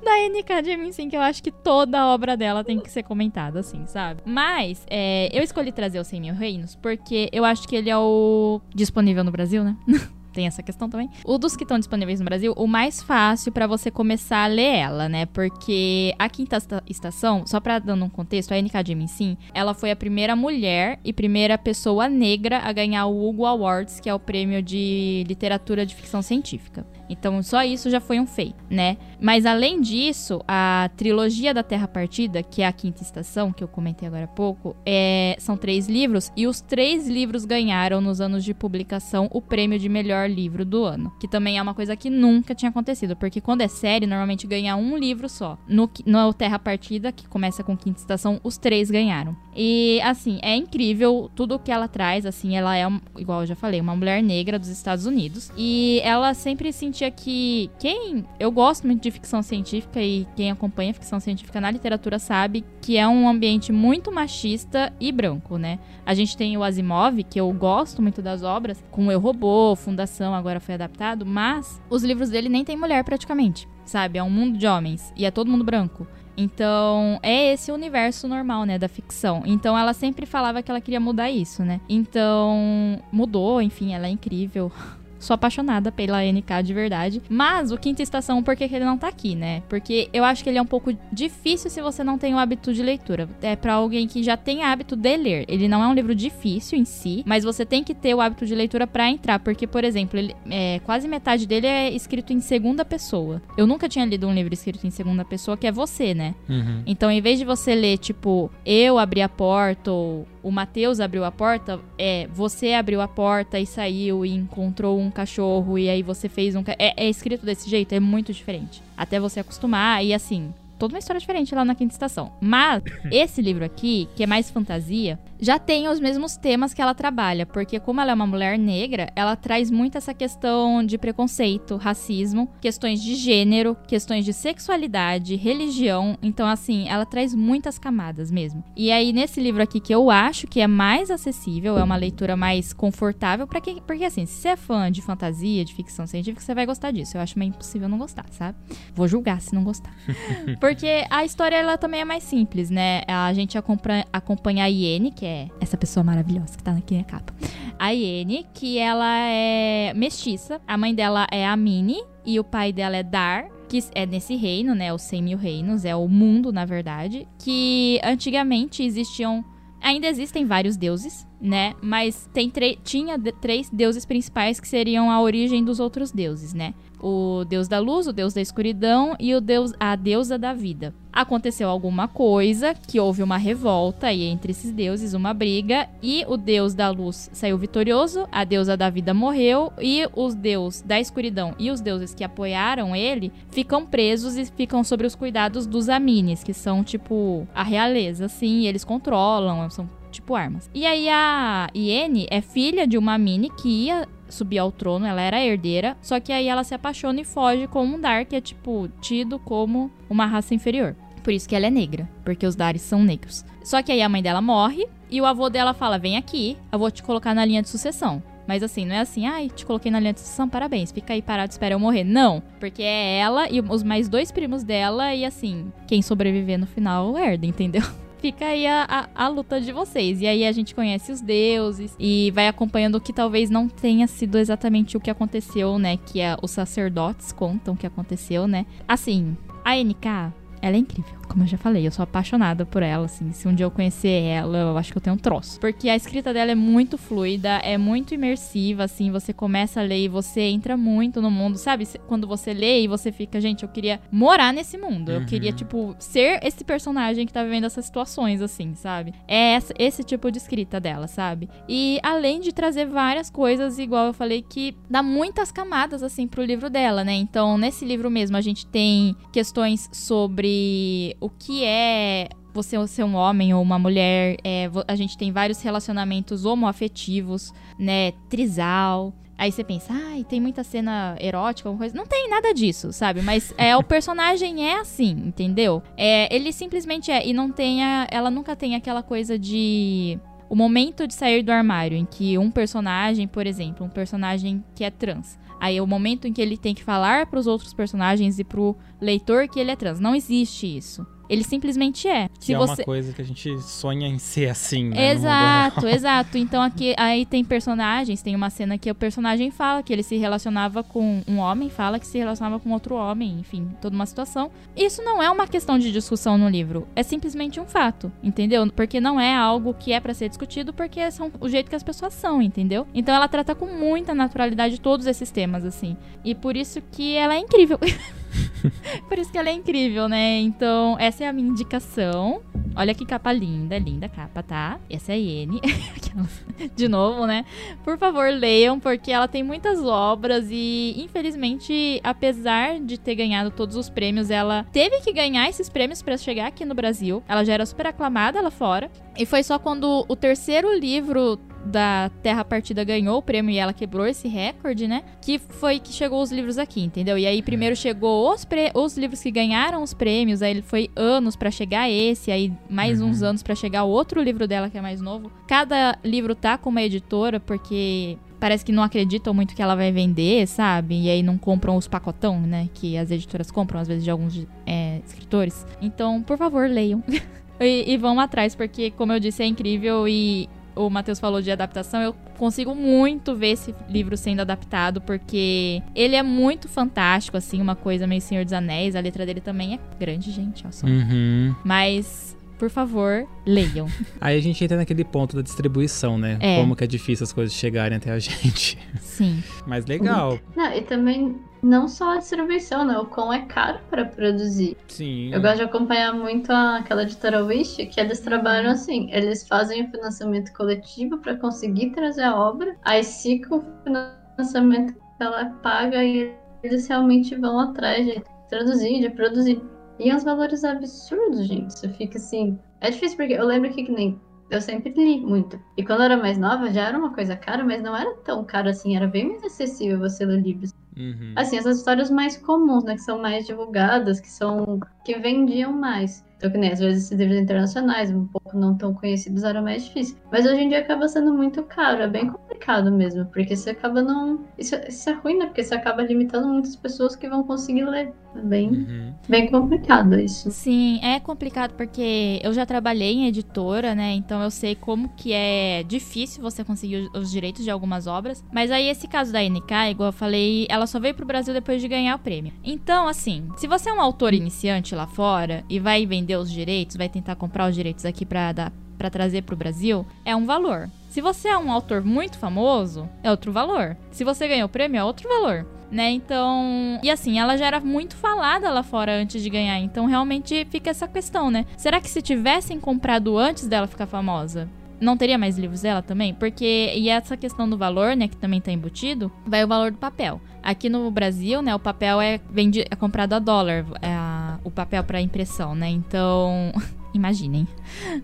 Speaker 2: da NK Jemisin, que eu acho que toda a obra dela tem que ser comentada, assim, sabe? Mas, é, eu escolhi trazer o 100 Mil Reinos porque eu acho que ele é o disponível no Brasil, né? tem essa questão também. O dos que estão disponíveis no Brasil, o mais fácil para você começar a ler ela, né? Porque a Quinta Estação, só pra dando um contexto, a NK Jemisin, ela foi a primeira mulher e primeira pessoa negra a ganhar o Hugo Awards, que é o prêmio de literatura de ficção científica. Então, só isso já foi um feito, né? Mas além disso, a trilogia da Terra Partida, que é a quinta estação, que eu comentei agora há pouco, é... são três livros, e os três livros ganharam nos anos de publicação o prêmio de melhor livro do ano. Que também é uma coisa que nunca tinha acontecido, porque quando é série, normalmente ganha um livro só. No, no Terra Partida, que começa com quinta estação, os três ganharam. E, assim, é incrível tudo o que ela traz, assim, ela é, igual eu já falei, uma mulher negra dos Estados Unidos, e ela sempre se sentia que quem. Eu gosto muito de ficção científica e quem acompanha ficção científica na literatura sabe que é um ambiente muito machista e branco, né? A gente tem o Asimov, que eu gosto muito das obras, com Eu Robô, Fundação, agora foi adaptado, mas os livros dele nem tem mulher praticamente, sabe? É um mundo de homens e é todo mundo branco. Então, é esse universo normal, né, da ficção. Então, ela sempre falava que ela queria mudar isso, né? Então, mudou, enfim, ela é incrível. sou apaixonada pela NK de verdade. Mas o Quinta Estação, por que, que ele não tá aqui, né? Porque eu acho que ele é um pouco difícil se você não tem o hábito de leitura. É para alguém que já tem hábito de ler. Ele não é um livro difícil em si, mas você tem que ter o hábito de leitura para entrar. Porque, por exemplo, ele, é, quase metade dele é escrito em segunda pessoa. Eu nunca tinha lido um livro escrito em segunda pessoa, que é você, né?
Speaker 3: Uhum.
Speaker 2: Então, em vez de você ler, tipo, eu abri a porta ou o Matheus abriu a porta, é você abriu a porta e saiu e encontrou um cachorro e aí você fez um. É, é escrito desse jeito, é muito diferente. Até você acostumar e assim, toda uma história diferente lá na quinta estação. Mas esse livro aqui, que é mais fantasia, já tem os mesmos temas que ela trabalha, porque como ela é uma mulher negra, ela traz muito essa questão de preconceito, racismo, questões de gênero, questões de sexualidade, religião. Então, assim, ela traz muitas camadas mesmo. E aí, nesse livro aqui, que eu acho que é mais acessível, é uma leitura mais confortável, para quem. Porque, assim, se você é fã de fantasia, de ficção científica, você vai gostar disso. Eu acho meio impossível não gostar, sabe? Vou julgar se não gostar. porque a história, ela também é mais simples, né? A gente acompanha, acompanha a Iene, que é essa pessoa maravilhosa que tá aqui na capa. A Iene, que ela é mestiça. A mãe dela é a Minnie e o pai dela é Dar que é nesse reino, né? Os 100 mil reinos, é o mundo, na verdade. Que antigamente existiam. Ainda existem vários deuses, né? Mas tem tinha três deuses principais que seriam a origem dos outros deuses, né? o deus da luz, o deus da escuridão e o deus, a deusa da vida. Aconteceu alguma coisa que houve uma revolta e entre esses deuses uma briga e o deus da luz saiu vitorioso, a deusa da vida morreu e os deus da escuridão e os deuses que apoiaram ele ficam presos e ficam sob os cuidados dos Amines, que são tipo a realeza, assim, eles controlam, são tipo armas. E aí a Iene é filha de uma Mini que ia subir ao trono, ela era herdeira, só que aí ela se apaixona e foge com um Dar que é tipo tido como uma raça inferior. Por isso que ela é negra, porque os Dares são negros. Só que aí a mãe dela morre e o avô dela fala: "Vem aqui, eu vou te colocar na linha de sucessão". Mas assim, não é assim, ai, te coloquei na linha de sucessão, parabéns, fica aí parado, espera eu morrer. Não, porque é ela e os mais dois primos dela e assim, quem sobreviver no final herda, entendeu? Fica aí a, a, a, luta de vocês. E aí a gente conhece os deuses e vai acompanhando o que talvez não tenha sido exatamente o que aconteceu, né? Que é, os sacerdotes contam o que aconteceu, né? Assim, a NK, ela é incrível. Como eu já falei, eu sou apaixonada por ela, assim. Se um dia eu conhecer ela, eu acho que eu tenho um troço. Porque a escrita dela é muito fluida, é muito imersiva, assim. Você começa a ler e você entra muito no mundo, sabe? Quando você lê e você fica, gente, eu queria morar nesse mundo. Eu queria, uhum. tipo, ser esse personagem que tá vivendo essas situações, assim, sabe? É esse tipo de escrita dela, sabe? E além de trazer várias coisas, igual eu falei, que dá muitas camadas, assim, pro livro dela, né? Então, nesse livro mesmo, a gente tem questões sobre o que é você ser um homem ou uma mulher. É, a gente tem vários relacionamentos homoafetivos, né? Trisal. Aí você pensa, ai, ah, tem muita cena erótica, alguma coisa. Não tem nada disso, sabe? Mas é o personagem é assim, entendeu? É, ele simplesmente é. E não tem a, Ela nunca tem aquela coisa de. O momento de sair do armário, em que um personagem, por exemplo, um personagem que é trans, Aí é o momento em que ele tem que falar para os outros personagens e pro leitor que ele é trans. Não existe isso. Ele simplesmente é.
Speaker 3: Que Se é você... uma coisa que a gente sonha em ser assim, né?
Speaker 2: Exato, exato. Então aqui aí tem personagens, tem uma cena que o personagem fala que ele se relacionava com um homem, fala que se relacionava com outro homem, enfim, toda uma situação. Isso não é uma questão de discussão no livro, é simplesmente um fato, entendeu? Porque não é algo que é para ser discutido, porque são o jeito que as pessoas são, entendeu? Então ela trata com muita naturalidade todos esses temas assim. E por isso que ela é incrível. Por isso que ela é incrível, né? Então, essa é a minha indicação. Olha que capa linda, linda capa, tá? Essa é a Iene. De novo, né? Por favor, leiam, porque ela tem muitas obras e, infelizmente, apesar de ter ganhado todos os prêmios, ela teve que ganhar esses prêmios para chegar aqui no Brasil. Ela já era super aclamada lá fora. E foi só quando o terceiro livro da Terra Partida ganhou o prêmio e ela quebrou esse recorde, né? Que foi que chegou os livros aqui, entendeu? E aí primeiro chegou os, os livros que ganharam os prêmios, aí foi anos para chegar esse, aí mais uhum. uns anos para chegar o outro livro dela que é mais novo. Cada livro tá com uma editora porque parece que não acreditam muito que ela vai vender, sabe? E aí não compram os pacotão, né? Que as editoras compram, às vezes, de alguns é, escritores. Então, por favor, leiam. e, e vão atrás, porque, como eu disse, é incrível e o Matheus falou de adaptação, eu consigo muito ver esse livro sendo adaptado, porque ele é muito fantástico, assim, uma coisa meio Senhor dos Anéis. A letra dele também é grande, gente, ó. Só.
Speaker 3: Uhum.
Speaker 2: Mas por favor, leiam.
Speaker 3: Aí a gente entra naquele ponto da distribuição, né?
Speaker 2: É.
Speaker 3: Como que é difícil as coisas chegarem até a gente.
Speaker 2: Sim.
Speaker 3: Mas legal.
Speaker 1: Não, e também não só a distribuição, né? O quão é caro para produzir.
Speaker 3: Sim.
Speaker 1: Eu gosto de acompanhar muito a- aquela editora Wish, que eles trabalham assim, eles fazem o financiamento coletivo para conseguir trazer a obra, aí se com o financiamento ela é paga e eles realmente vão atrás de traduzir, de produzir. E é uns valores absurdos, gente. Você fica assim. É difícil porque eu lembro que, que nem. Eu sempre li muito. E quando eu era mais nova já era uma coisa cara, mas não era tão caro assim, era bem mais acessível você ler livros.
Speaker 3: Uhum.
Speaker 1: Assim, essas histórias mais comuns, né? Que são mais divulgadas, que são. que vendiam mais. Então, que nem às vezes esses livros internacionais, um pouco não tão conhecidos, era mais difícil. Mas hoje em dia acaba sendo muito caro, é bem complicado mesmo, porque você acaba não. Isso, isso é ruim, né? Porque você acaba limitando muitas pessoas que vão conseguir ler. É bem,
Speaker 3: Uhum.
Speaker 1: bem complicado isso.
Speaker 2: Sim, é complicado porque eu já trabalhei em editora, né? Então eu sei como que é difícil você conseguir os- os direitos de algumas obras. Mas aí esse caso da NK, igual eu falei, ela só veio pro Brasil depois de ganhar o prêmio. Então, assim, se você é um autor iniciante lá fora e vai vender os direitos, vai tentar comprar os direitos aqui pra dar para trazer pro Brasil, é um valor. Se você é um autor muito famoso, é outro valor. Se você ganhou o prêmio, é outro valor né? Então, e assim, ela já era muito falada lá fora antes de ganhar, então realmente fica essa questão, né? Será que se tivessem comprado antes dela ficar famosa, não teria mais livros dela também? Porque e essa questão do valor, né, que também tá embutido, vai o valor do papel. Aqui no Brasil, né, o papel é vendi, é comprado a dólar, é a- o papel para impressão, né? Então, imaginem.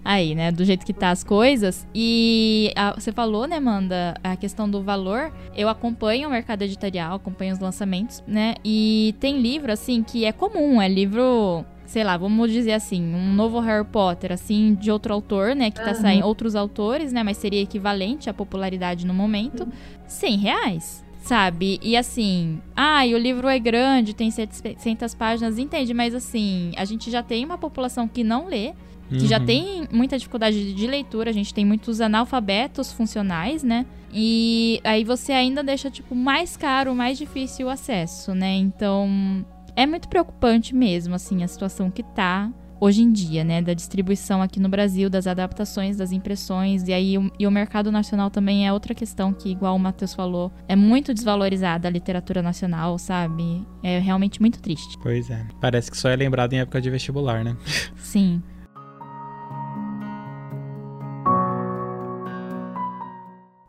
Speaker 2: Aí, né, do jeito que tá as coisas. E a- você falou, né, Amanda, a questão do valor. Eu acompanho o mercado editorial, acompanho os lançamentos, né? E tem livro, assim, que é comum, é livro. Sei lá, vamos dizer assim, um novo Harry Potter, assim, de outro autor, né? Que tá
Speaker 1: Aham.
Speaker 2: saindo outros autores, né? Mas seria equivalente à popularidade no momento. 100 reais. Sabe? E assim, ah, e o livro é grande, tem 700 páginas, entende? Mas assim, a gente já tem uma população que não lê, que já
Speaker 3: Uhum.
Speaker 2: tem muita dificuldade de leitura, a gente tem muitos analfabetos funcionais, né? E aí você ainda deixa, tipo, mais caro, mais difícil o acesso, né? Então, é muito preocupante mesmo, assim, a situação que tá hoje em dia, né? Da distribuição aqui no Brasil, das adaptações, das impressões, e aí o, e o mercado nacional também é outra questão que, igual o Matheus falou, é muito desvalorizada a literatura nacional, sabe? É realmente muito triste.
Speaker 3: Pois é. Parece que só é lembrado em época de vestibular, né?
Speaker 2: Sim.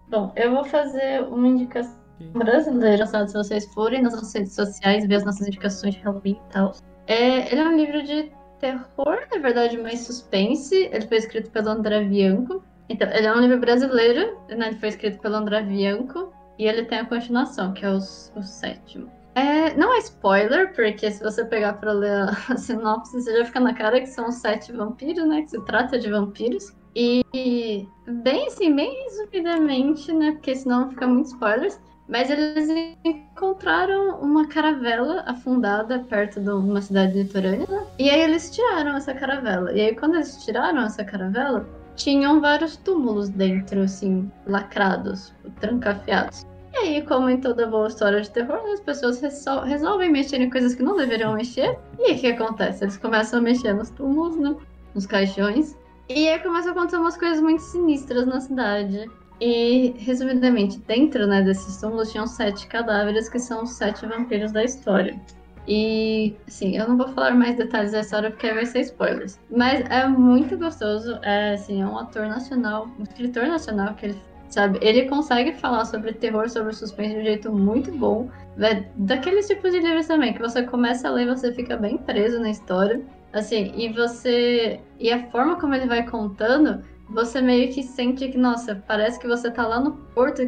Speaker 1: Bom, eu vou fazer uma indicação brasileira, sabe? Se vocês forem nas nossas redes sociais ver as nossas indicações de Halloween e tal. É, ele é um livro de terror, na verdade, mais suspense. Ele foi escrito pelo André Bianco. Então, ele é um livro brasileiro, né? Ele foi escrito pelo André Bianco. E ele tem a continuação, que é o, sétimo. É, não é spoiler, porque se você pegar pra ler a, a sinopse, você já fica na cara que são sete vampiros, né? Que se trata de vampiros. E bem assim, bem resumidamente, né? Porque senão fica muito spoilers. Mas eles encontraram uma caravela afundada perto de uma cidade litorânea, né? E aí eles tiraram essa caravela. E aí quando eles tiraram essa caravela, tinham vários túmulos dentro, assim, lacrados, trancafiados. E aí, como em toda boa história de terror, as pessoas resol- resolvem mexer em coisas que não deveriam mexer. E aí o que acontece? Eles começam a mexer nos túmulos, né? Nos caixões. E aí começam a acontecer umas coisas muito sinistras na cidade. E, resumidamente, dentro né, desses túmulos tinham sete cadáveres que são os sete vampiros da história. E, assim, eu não vou falar mais detalhes da história porque vai ser spoilers. Mas é muito gostoso. É, assim, é um ator nacional, um escritor nacional que ele, sabe, ele consegue falar sobre terror, sobre suspense de um jeito muito bom. É daqueles tipos de livros também, que você começa a ler e você fica bem preso na história. Assim, e você. E a forma como ele vai contando, você meio que sente que, nossa, parece que você tá lá no porto,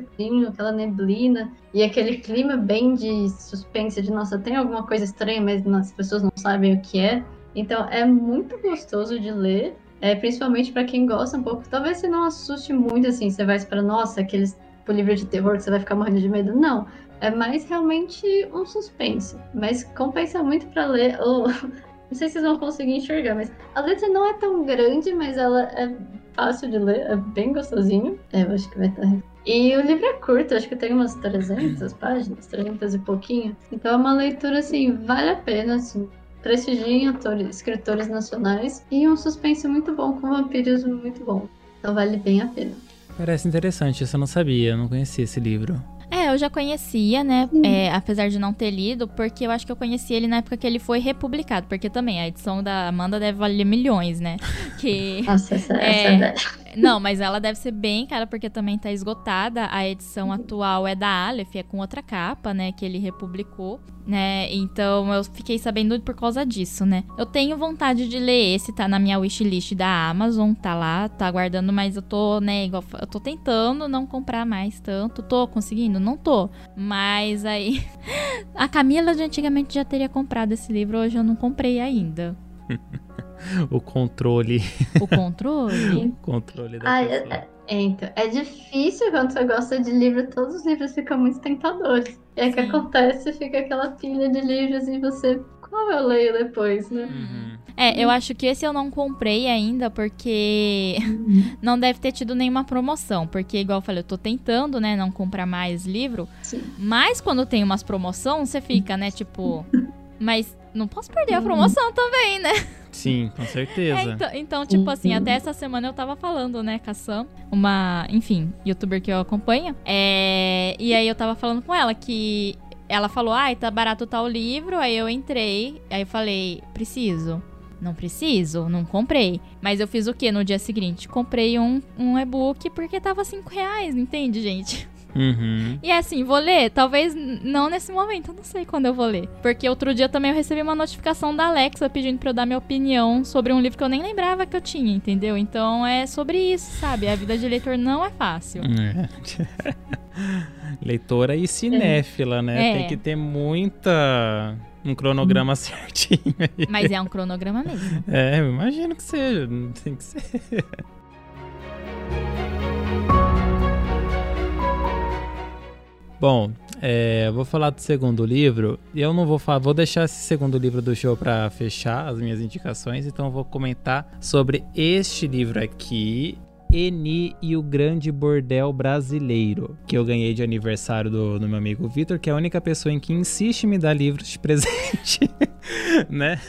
Speaker 1: aquela neblina, e aquele clima bem de suspense, de nossa, tem alguma coisa estranha, mas as pessoas não sabem o que é. Então é muito gostoso de ler, é, principalmente para quem gosta um pouco. Talvez você não assuste muito, assim, você vai esperar, nossa, aqueles tipo, livro de terror que você vai ficar morrendo de medo. Não. É mais realmente um suspense. Mas compensa muito para ler. Ou... Não sei se vocês vão conseguir enxergar, mas a letra não é tão grande, mas ela é fácil de ler, é bem gostosinho. É, eu acho que vai estar. E o livro é curto, acho que tem umas 300 páginas, 300 e pouquinho. Então é uma leitura, assim, vale a pena, assim. Prestigiem autores, escritores nacionais e um suspense muito bom, com vampirismo muito bom. Então vale bem a pena.
Speaker 3: Parece interessante, isso eu não sabia, eu não conhecia esse livro.
Speaker 2: É, eu já conhecia, né? É, apesar de não ter lido, porque eu acho que eu conheci ele na época que ele foi republicado. Porque também a edição da Amanda deve valer milhões, né? Que.
Speaker 1: Nossa, essa, é, essa
Speaker 2: é Não, mas ela deve ser bem cara, porque também tá esgotada. A edição atual é da Aleph, é com outra capa, né? Que ele republicou, né? Então eu fiquei sabendo por causa disso, né? Eu tenho vontade de ler esse, tá na minha wishlist da Amazon, tá lá, tá aguardando, mas eu tô, né, igual, eu tô tentando não comprar mais tanto. Tô conseguindo? Não tô. Mas aí. A Camila de antigamente já teria comprado esse livro, hoje eu não comprei ainda.
Speaker 3: o controle.
Speaker 2: O controle?
Speaker 3: o controle da
Speaker 1: ah,
Speaker 3: pessoa.
Speaker 1: É, é, então, é difícil quando você gosta de livro, todos os livros ficam muito tentadores. E aí o que acontece, fica aquela pilha de livros e você, qual eu leio depois, né?
Speaker 3: Uhum.
Speaker 2: É, eu acho que esse eu não comprei ainda porque não deve ter tido nenhuma promoção. Porque, igual eu falei, eu tô tentando, né, não comprar mais livro.
Speaker 1: Sim.
Speaker 2: Mas quando tem umas promoções, você fica, né, tipo. Mas não posso perder a promoção também, né?
Speaker 3: Sim, com certeza.
Speaker 2: É, então, então, tipo assim, até essa semana eu tava falando, né, com a Sam, uma, enfim, youtuber que eu acompanho. É, e aí eu tava falando com ela que ela falou, ai, tá barato tal livro. Aí eu entrei, aí eu falei, preciso. Não preciso, não comprei. Mas eu fiz o que no dia seguinte? Comprei um, um e-book porque tava 5 reais, entende, gente?
Speaker 3: Uhum.
Speaker 2: E assim, vou ler? Talvez não nesse momento, eu não sei quando eu vou ler. Porque outro dia também eu recebi uma notificação da Alexa pedindo pra eu dar minha opinião sobre um livro que eu nem lembrava que eu tinha, entendeu? Então é sobre isso, sabe? A vida de leitor não é fácil.
Speaker 3: É. Leitora e cinéfila, né?
Speaker 2: É.
Speaker 3: Tem que ter muita. Um cronograma certinho aí.
Speaker 2: Mas é um cronograma mesmo.
Speaker 3: É, eu imagino que seja. Tem que ser. Bom, é, vou falar do segundo livro. Eu não vou falar, vou deixar esse segundo livro do show para fechar as minhas indicações. Então eu vou comentar sobre este livro aqui. Eni e o Grande Bordel Brasileiro, que eu ganhei de aniversário do, do meu amigo Vitor, que é a única pessoa em que insiste em me dar livros de presente, né?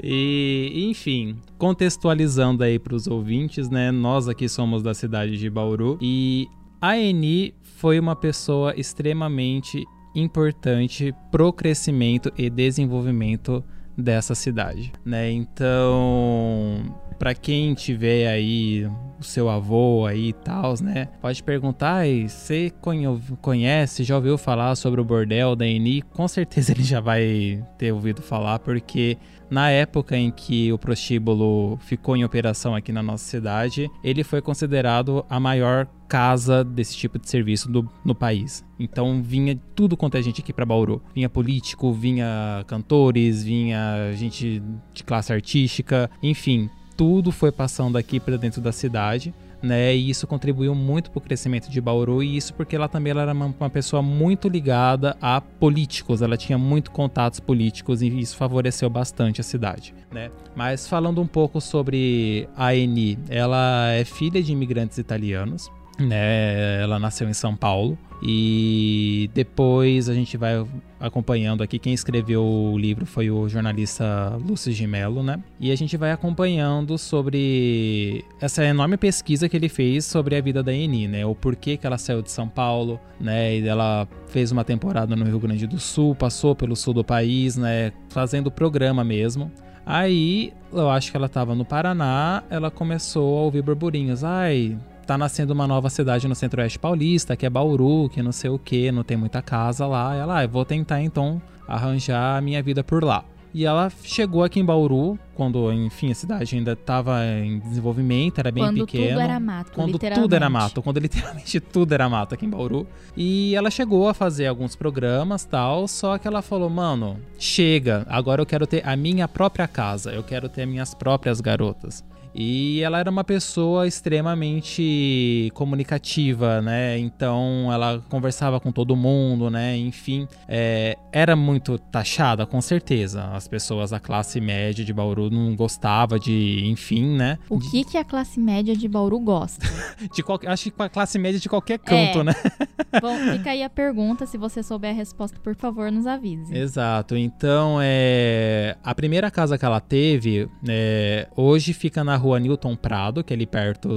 Speaker 3: E, enfim, contextualizando aí para os ouvintes, né? Nós aqui somos da cidade de Bauru e a Eni foi uma pessoa extremamente importante pro crescimento e desenvolvimento dessa cidade, né? Então, para quem tiver aí o seu avô aí e tal, né? Pode perguntar, você conhece, já ouviu falar sobre o bordel da Eni? Com certeza ele já vai ter ouvido falar, porque na época em que o prostíbulo ficou em operação aqui na nossa cidade, ele foi considerado a maior casa desse tipo de serviço do, no país. Então vinha tudo quanto é gente aqui para Bauru. Vinha político, vinha cantores, vinha gente de classe artística, enfim, tudo foi passando aqui para dentro da cidade. Né, e isso contribuiu muito para o crescimento de Bauru, e isso porque ela também ela era uma, uma, pessoa muito ligada a políticos, ela tinha muito contatos políticos e isso favoreceu bastante a cidade. Né? Mas falando um pouco sobre a Eni, ela é filha de imigrantes italianos, né? Ela nasceu em São Paulo e depois a gente vai acompanhando aqui. Quem escreveu o livro foi o jornalista Lúcio de Mello, né? E a gente vai acompanhando sobre essa enorme pesquisa que ele fez sobre a vida da Eni, né? O porquê que ela saiu de São Paulo, né? E ela fez uma temporada no Rio Grande do Sul, passou pelo sul do país, né? Fazendo programa mesmo. Aí, eu acho que ela estava no Paraná, ela começou a ouvir burburinhos. Ai, tá nascendo uma nova cidade no centro-oeste paulista, que é Bauru, que não sei o que, não tem muita casa lá. Ela, ah, eu vou tentar então arranjar a minha vida por lá. E ela chegou aqui em Bauru, quando, enfim, a cidade ainda estava em desenvolvimento, era bem
Speaker 2: quando
Speaker 3: pequeno.
Speaker 2: Quando tudo era mato,
Speaker 3: Quando tudo era mato, quando literalmente tudo era mato aqui em Bauru. E ela chegou a fazer alguns programas tal, só que ela falou, mano, chega, agora eu quero ter a minha própria casa, eu quero ter minhas próprias garotas. E ela era uma pessoa extremamente comunicativa, né? Então ela conversava com todo mundo, né? Enfim, é, era muito taxada, com certeza. As pessoas da classe média de Bauru não gostava de, enfim, né?
Speaker 2: O que, que a classe média de Bauru gosta?
Speaker 3: de qual, acho que a classe média de qualquer canto,
Speaker 2: É.
Speaker 3: né?
Speaker 2: Bom, fica aí a pergunta. Se você souber a resposta, por favor, nos avise.
Speaker 3: Exato. Então, é, a primeira casa que ela teve, é, hoje fica na rua Newton Prado, que é ali perto.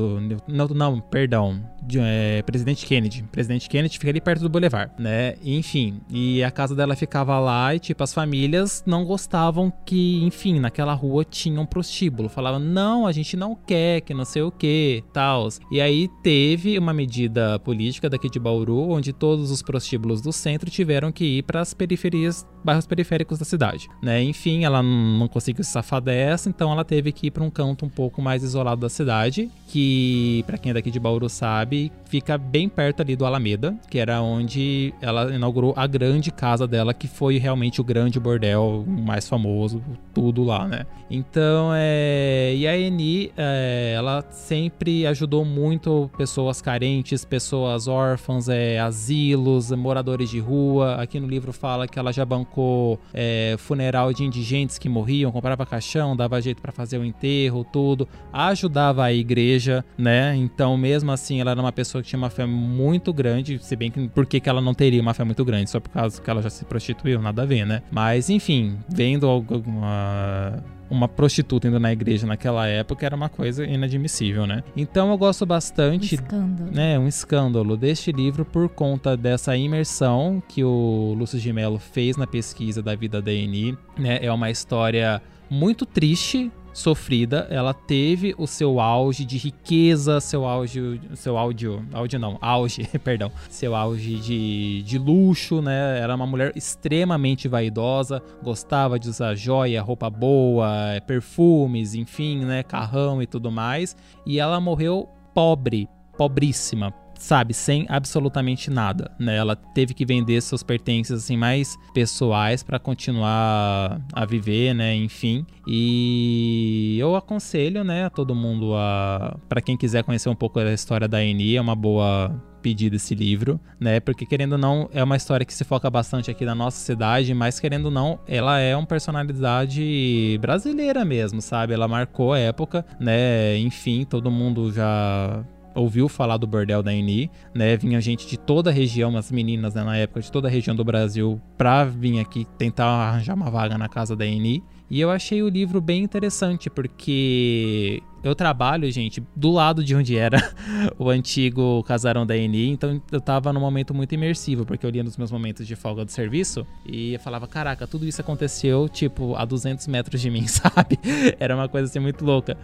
Speaker 3: Não, não perdão. de, é, Presidente Kennedy. Presidente Kennedy fica ali perto do Boulevard, né? Enfim. E a casa dela ficava lá e, tipo, as famílias não gostavam que, enfim, naquela rua tinha um prostíbulo. Falavam, não, a gente não quer, que não sei o que, tal. E aí teve uma medida política daqui de Bauru, onde todos os prostíbulos do centro tiveram que ir para as periferias, bairros periféricos da cidade, né? Enfim, ela não conseguiu se safar dessa, então ela teve que ir para um canto um pouco mais isolado da cidade, que para quem é daqui de Bauru sabe, fica bem perto ali do Alameda, que era onde ela inaugurou a grande casa dela, que foi realmente o grande bordel mais famoso, tudo lá, né? Então, é... e a Eni, é... ela sempre ajudou muito pessoas carentes, pessoas órfãs, é... asilos, moradores de rua. Aqui no livro fala que ela já bancou é... funeral de indigentes que morriam, comprava caixão, dava jeito para fazer o enterro, tudo, ajudava a igreja, né? Então, mesmo assim, ela era uma pessoa que tinha uma fé muito grande, se bem que por que que ela não teria uma fé muito grande? Só por causa que ela já se prostituiu, nada a ver, né? Mas, enfim, vendo alguma uma prostituta indo na igreja naquela época era uma coisa inadmissível, né? Então eu gosto
Speaker 2: Um
Speaker 3: bastante
Speaker 2: escândalo.
Speaker 3: né, um escândalo deste livro por conta dessa imersão que o Lúcio de Mello fez na pesquisa da vida da Eni, né? É uma história muito triste, sofrida, ela teve o seu auge de riqueza, seu auge, seu áudio, áudio não, auge, perdão, seu auge de, de luxo, né? Era uma mulher extremamente vaidosa, gostava de usar joia, roupa boa, perfumes, enfim, né? Carrão e tudo mais. E ela morreu pobre, pobríssima, sabe, sem absolutamente nada, né? Ela teve que vender seus pertences assim mais pessoais para continuar a viver, né? Enfim. E eu aconselho, né, a todo mundo a para quem quiser conhecer um pouco da história da Eni, é uma boa pedida esse livro, né? Porque querendo ou não, é uma história que se foca bastante aqui na nossa cidade, mas querendo ou não, ela é uma personalidade brasileira mesmo, sabe? Ela marcou a época, né? Enfim, todo mundo já ouviu falar do bordel da Eni, né? Vinha gente de toda a região, as meninas né, na época de toda a região do Brasil pra vir aqui tentar arranjar uma vaga na casa da Eni. E eu achei o livro bem interessante porque eu trabalho, gente, do lado de onde era o antigo casarão da Eni, então eu tava num momento muito imersivo, porque eu lia nos meus momentos de folga do serviço e eu falava, caraca, tudo isso aconteceu, tipo, a 200 metros de mim, sabe? Era uma coisa assim muito louca.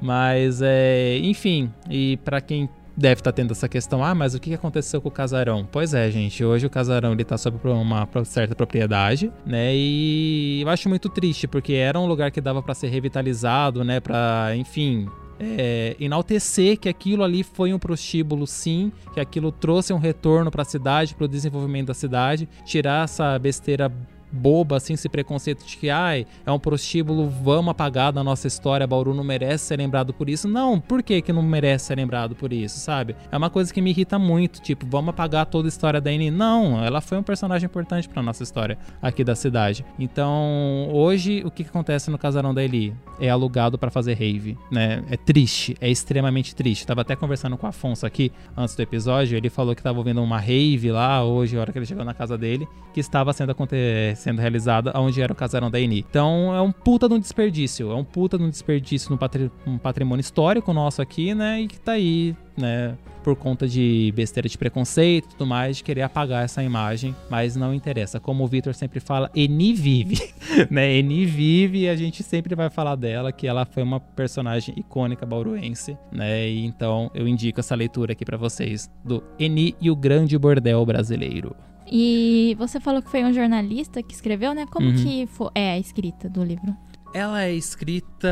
Speaker 3: Mas, é, enfim, e pra quem deve estar tendo essa questão, ah, mas o que aconteceu com o casarão? Pois é, gente, hoje o casarão ele tá sob uma certa propriedade, né? E eu acho muito triste, porque era um lugar que dava para ser revitalizado, né? Para, enfim, é, enaltecer que aquilo ali foi um prostíbulo, sim, que aquilo trouxe um retorno para a cidade, para o desenvolvimento da cidade, tirar essa besteira boba, assim, esse preconceito de que, ai, é um prostíbulo, vamos apagar da nossa história, Bauru não merece ser lembrado por isso. Não, por que que não merece ser lembrado por isso, sabe? É uma coisa que me irrita muito, tipo, vamos apagar toda a história da Annie. Não, ela foi um personagem importante pra nossa história aqui da cidade. Então, hoje, o que, que acontece no casarão da Eli? É alugado pra fazer rave, né? É triste, é extremamente triste. Tava até conversando com o Afonso aqui, antes do episódio, ele falou que tava ouvindo uma rave lá, hoje, a hora que ele chegou na casa dele, que estava sendo acontecendo sendo realizada onde era o casarão da Eni. Então é um puta de um desperdício, é um puta de um desperdício no patri patrimônio histórico nosso aqui, né? E que tá aí, né? Por conta de besteira de preconceito e tudo mais, de querer apagar essa imagem, mas não interessa. Como o Victor sempre fala, Eni vive, né? Eni vive e a gente sempre vai falar dela, que ela foi uma personagem icônica bauruense, né? E então eu indico essa leitura aqui para vocês do Eni e o Grande Bordel Brasileiro.
Speaker 2: E você falou que foi um jornalista que escreveu, né? Como
Speaker 3: Uhum.
Speaker 2: que fo- é a escrita do livro?
Speaker 3: Ela é escrita.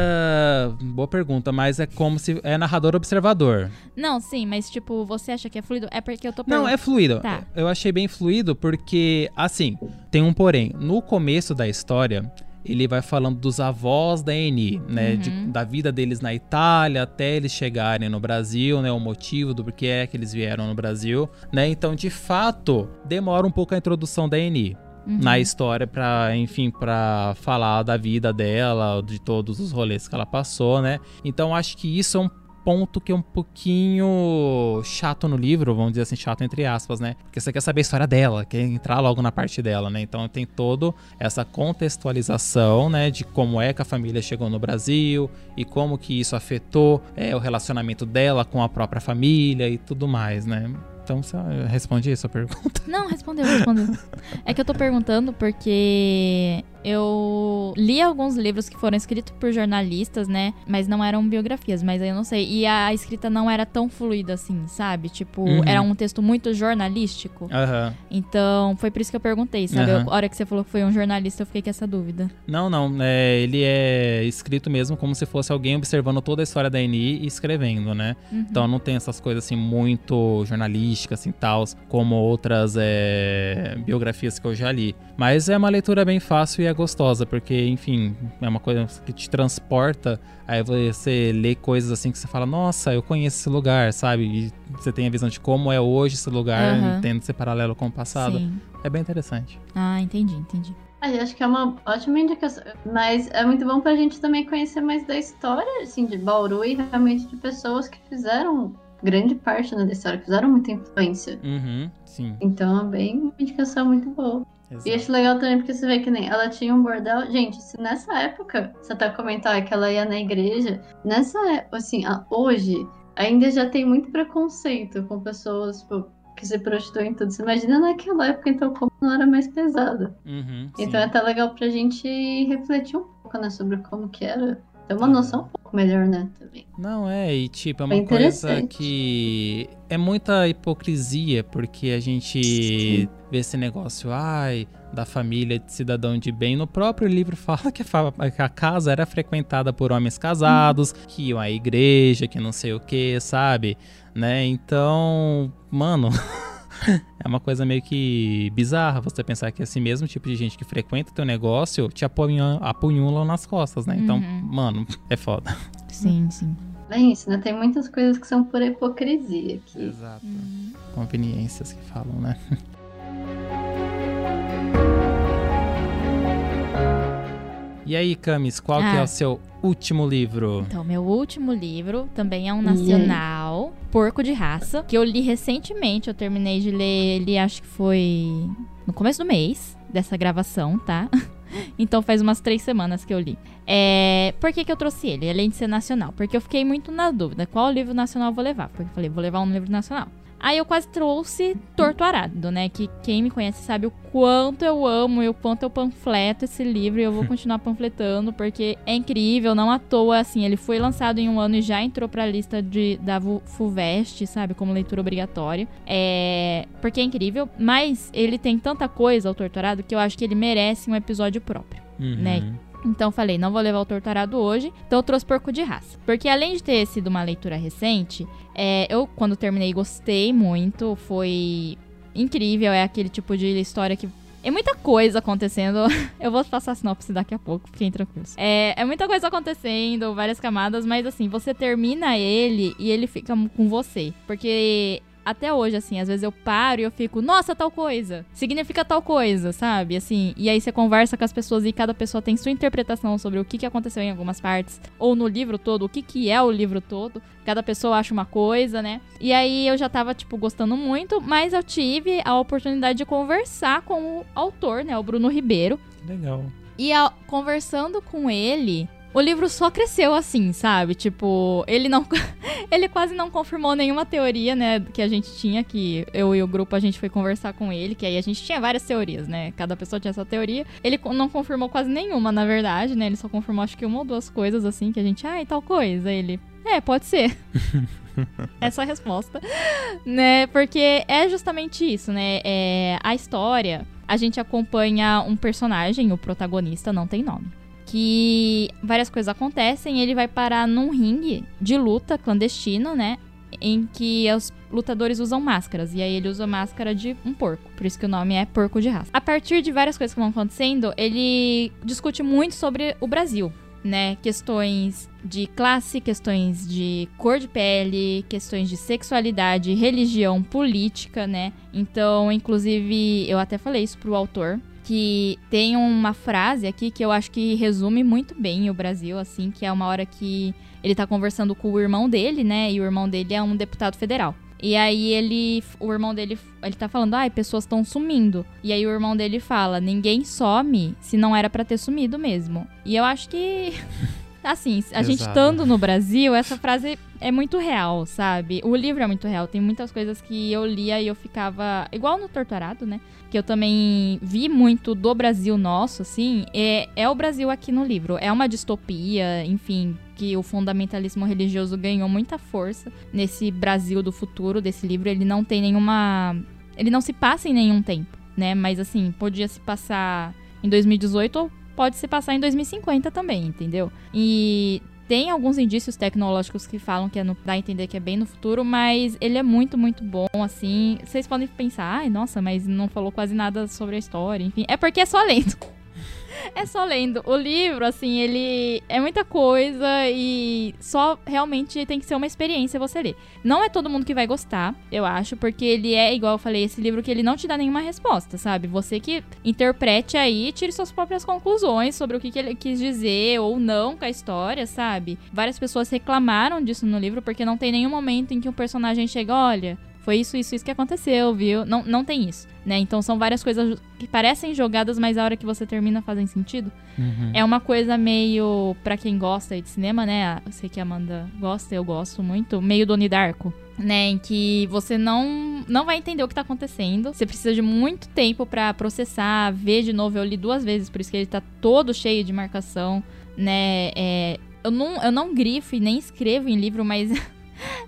Speaker 3: Boa pergunta, mas é como se. É narrador observador.
Speaker 2: Não, sim, mas tipo, você acha que é fluido? É porque eu tô
Speaker 3: Não, é fluido.
Speaker 2: Tá.
Speaker 3: Eu achei bem fluido porque, assim, tem um porém. No começo da história, ele vai falando dos avós da Eni, né?
Speaker 2: Uhum.
Speaker 3: De, da vida deles na Itália até eles chegarem no Brasil, né? O motivo do porquê é que eles vieram no Brasil, né? Então, de fato, demora um pouco a introdução da Eni.
Speaker 2: Uhum.
Speaker 3: Na história, pra, enfim, pra falar da vida dela, de todos os rolês que ela passou, né? Então, acho que isso é um ponto que é um pouquinho chato no livro, vamos dizer assim, chato entre aspas, né? Porque você quer saber a história dela, quer entrar logo na parte dela, né? Então tem todo essa contextualização, né, de como é que a família chegou no Brasil e como que isso afetou é, o relacionamento dela com a própria família e tudo mais, né? Então você responde isso a pergunta.
Speaker 2: Não, respondeu, respondeu. é que eu tô perguntando porque eu li alguns livros que foram escritos por jornalistas, né? Mas não eram biografias, mas aí eu não sei. E a escrita não era tão fluida assim, sabe? Tipo,
Speaker 3: Uhum.
Speaker 2: era um texto muito jornalístico.
Speaker 3: Aham.
Speaker 2: Então, foi por isso que eu perguntei, sabe?
Speaker 3: Aham.
Speaker 2: A hora que você falou que foi um jornalista, eu fiquei com essa dúvida.
Speaker 3: Não, não. é, ele é escrito mesmo como se fosse alguém observando toda a história da Eni e escrevendo, né?
Speaker 2: Uhum.
Speaker 3: Então não tem essas coisas assim muito jornalísticas assim tals, como outras é, biografias que eu já li. Mas é uma leitura bem fácil e é gostosa, porque, enfim, é uma coisa que te transporta. Aí você lê coisas assim que você fala, nossa, eu conheço esse lugar, sabe? E você tem a visão de como é hoje esse lugar,
Speaker 2: Aham.
Speaker 3: tendo esse paralelo com o passado.
Speaker 2: Sim.
Speaker 3: É bem interessante.
Speaker 2: Ah, entendi, entendi.
Speaker 1: Ah, eu acho que é uma ótima indicação. Mas é muito bom pra gente também conhecer mais da história, assim, de Bauru e realmente de pessoas que fizeram grande parte né, da história, que fizeram muita influência.
Speaker 3: Uhum, sim.
Speaker 1: Então é bem uma indicação muito boa. E
Speaker 3: exato.
Speaker 1: acho legal também porque você vê que nem ela tinha um bordel. Gente, se nessa época, você tá comentando que ela ia na igreja, nessa época, assim, hoje, ainda já tem muito preconceito com pessoas tipo, que se prostituem e tudo. Você imagina naquela época, então, como não era mais pesada.
Speaker 3: Uhum, sim.
Speaker 1: Então é até legal pra gente refletir um pouco, né, sobre como que era. Ter uma
Speaker 3: Uhum.
Speaker 1: noção um pouco melhor, né, também.
Speaker 3: Não, é, e tipo, é
Speaker 1: Bem
Speaker 3: uma coisa que é muita hipocrisia, porque a gente
Speaker 1: Sim.
Speaker 3: vê esse negócio, ai, da família de cidadão de bem. No próprio livro fala que a, casa era frequentada por homens casados, que iam à igreja, que não sei o que, sabe? Né? Então, mano. É uma coisa meio que bizarra você pensar que esse mesmo tipo de gente que frequenta teu negócio te apunha- apunhulam nas costas, né? Então,
Speaker 2: Uhum.
Speaker 3: mano, é foda.
Speaker 2: Sim, sim.
Speaker 1: É isso, né? Tem muitas coisas que são por hipocrisia aqui.
Speaker 3: Exato.
Speaker 2: Hum.
Speaker 3: Conveniências que falam, né? E aí, Camis, qual que é
Speaker 2: Ah.
Speaker 3: o seu último livro?
Speaker 2: Então, meu último livro também é um nacional, Porco de Raça, que eu li recentemente. Eu terminei de ler ele, acho que foi no começo do mês dessa gravação, tá? Então faz umas três semanas que eu li. É, por que, que eu trouxe ele, além de ser nacional? Porque eu fiquei muito na dúvida qual livro nacional eu vou levar. Porque eu falei, vou levar um livro nacional. Aí eu quase trouxe Torto Arado, né? Que quem me conhece sabe o quanto eu amo e o quanto eu panfleto esse livro. E eu vou continuar panfletando porque é incrível, não à toa, assim. Ele foi lançado em um ano e já entrou pra lista de, da FUVEST, sabe? Como leitura obrigatória. É. Porque é incrível, mas ele tem tanta coisa, o Torto Arado, que eu acho que ele merece um episódio próprio.
Speaker 3: Uhum.
Speaker 2: Né? Então falei, não vou levar o Torturado hoje, então eu trouxe Porco de Raça. Porque além de ter sido uma leitura recente, é, eu quando terminei gostei muito, foi incrível, é aquele tipo de história que é muita coisa acontecendo. Eu vou passar a sinopse daqui a pouco, fiquem tranquilos. É, é muita coisa acontecendo, várias camadas, mas assim, você termina ele e ele fica com você. Porque até hoje, assim, às vezes eu paro e eu fico, nossa, tal coisa. Significa tal coisa, sabe? Assim, e aí você conversa com as pessoas e cada pessoa tem sua interpretação sobre o que, que aconteceu em algumas partes, ou no livro todo, o que, que é o livro todo. Cada pessoa acha uma coisa, né? E aí eu já tava, tipo, gostando muito, mas eu tive a oportunidade de conversar com o autor, né? O Bruno Ribeiro.
Speaker 3: Legal.
Speaker 2: E a- conversando com ele, o livro só cresceu assim, sabe? Tipo, ele não. ele quase não confirmou nenhuma teoria, né? Que a gente tinha, que eu e o grupo a gente foi conversar com ele, que aí a gente tinha várias teorias, né? Cada pessoa tinha sua teoria. Ele não confirmou quase nenhuma, na verdade, né? Ele só confirmou acho que uma ou duas coisas assim, que a gente, ah, e tal coisa. Ele. É, pode ser. Essa é a resposta. Né? Porque é justamente isso, né? É, a história, a gente acompanha um personagem, o protagonista não tem nome. Que várias coisas acontecem, ele vai parar num ringue de luta clandestino, né? em que os lutadores usam máscaras. E aí ele usa máscara de um porco. Por isso que o nome é Porco de Raça. A partir de várias coisas que vão acontecendo, ele discute muito sobre o Brasil né? Questões de classe, questões de cor de pele, questões de sexualidade, religião, política, né? Então, inclusive, eu até falei isso pro autor, que tem uma frase aqui que eu acho que resume muito bem o Brasil, assim, que é uma hora que ele tá conversando com o irmão dele, né? E o irmão dele é um deputado federal. E aí ele, o irmão dele, ele tá falando, ai, pessoas estão sumindo. E aí o irmão dele fala, ninguém some se não era para ter sumido mesmo. E eu acho que assim, a gente estando no Brasil, essa frase é muito real, sabe? O livro é muito real. Tem muitas coisas que eu lia e eu ficava. Igual no Torturado, né? Que eu também vi muito do Brasil nosso, assim. É, é o Brasil aqui no livro. É uma distopia, enfim, que o fundamentalismo religioso ganhou muita força nesse Brasil do futuro desse livro. Ele não tem nenhuma. Ele não se passa em nenhum tempo, né? Mas assim, podia se passar em 2018 ou pode se passar em 2050 também, entendeu? E tem alguns indícios tecnológicos que falam que é no, dá a entender que é bem no futuro, mas ele é muito, muito bom, assim. Vocês podem pensar, ai, nossa, mas não falou quase nada sobre a história, enfim. É porque é só lendo. É só lendo. O livro, assim, ele é muita coisa e só realmente tem que ser uma experiência você ler. Não é todo mundo que vai gostar, eu acho, porque ele é, igual eu falei, esse livro que ele não te dá nenhuma resposta, sabe? Você que interprete aí, tire suas próprias conclusões sobre o que, que ele quis dizer ou não com a história, sabe? Várias pessoas reclamaram disso no livro porque não tem nenhum momento em que um personagem chega, olha, foi isso, isso, isso que aconteceu, viu? Não, não tem isso, né? Então são várias coisas que parecem jogadas, mas a hora que você termina fazem sentido. Uhum. É uma coisa meio, para quem gosta de cinema, né? Eu sei que a Amanda gosta, eu gosto muito, meio Doni Darko. Né, em que você não não vai entender o que tá acontecendo. Você precisa de muito tempo para processar, ver de novo. Eu li duas vezes, por isso que ele tá todo cheio de marcação, né? É, eu não, eu não grifo e nem escrevo em livro, mas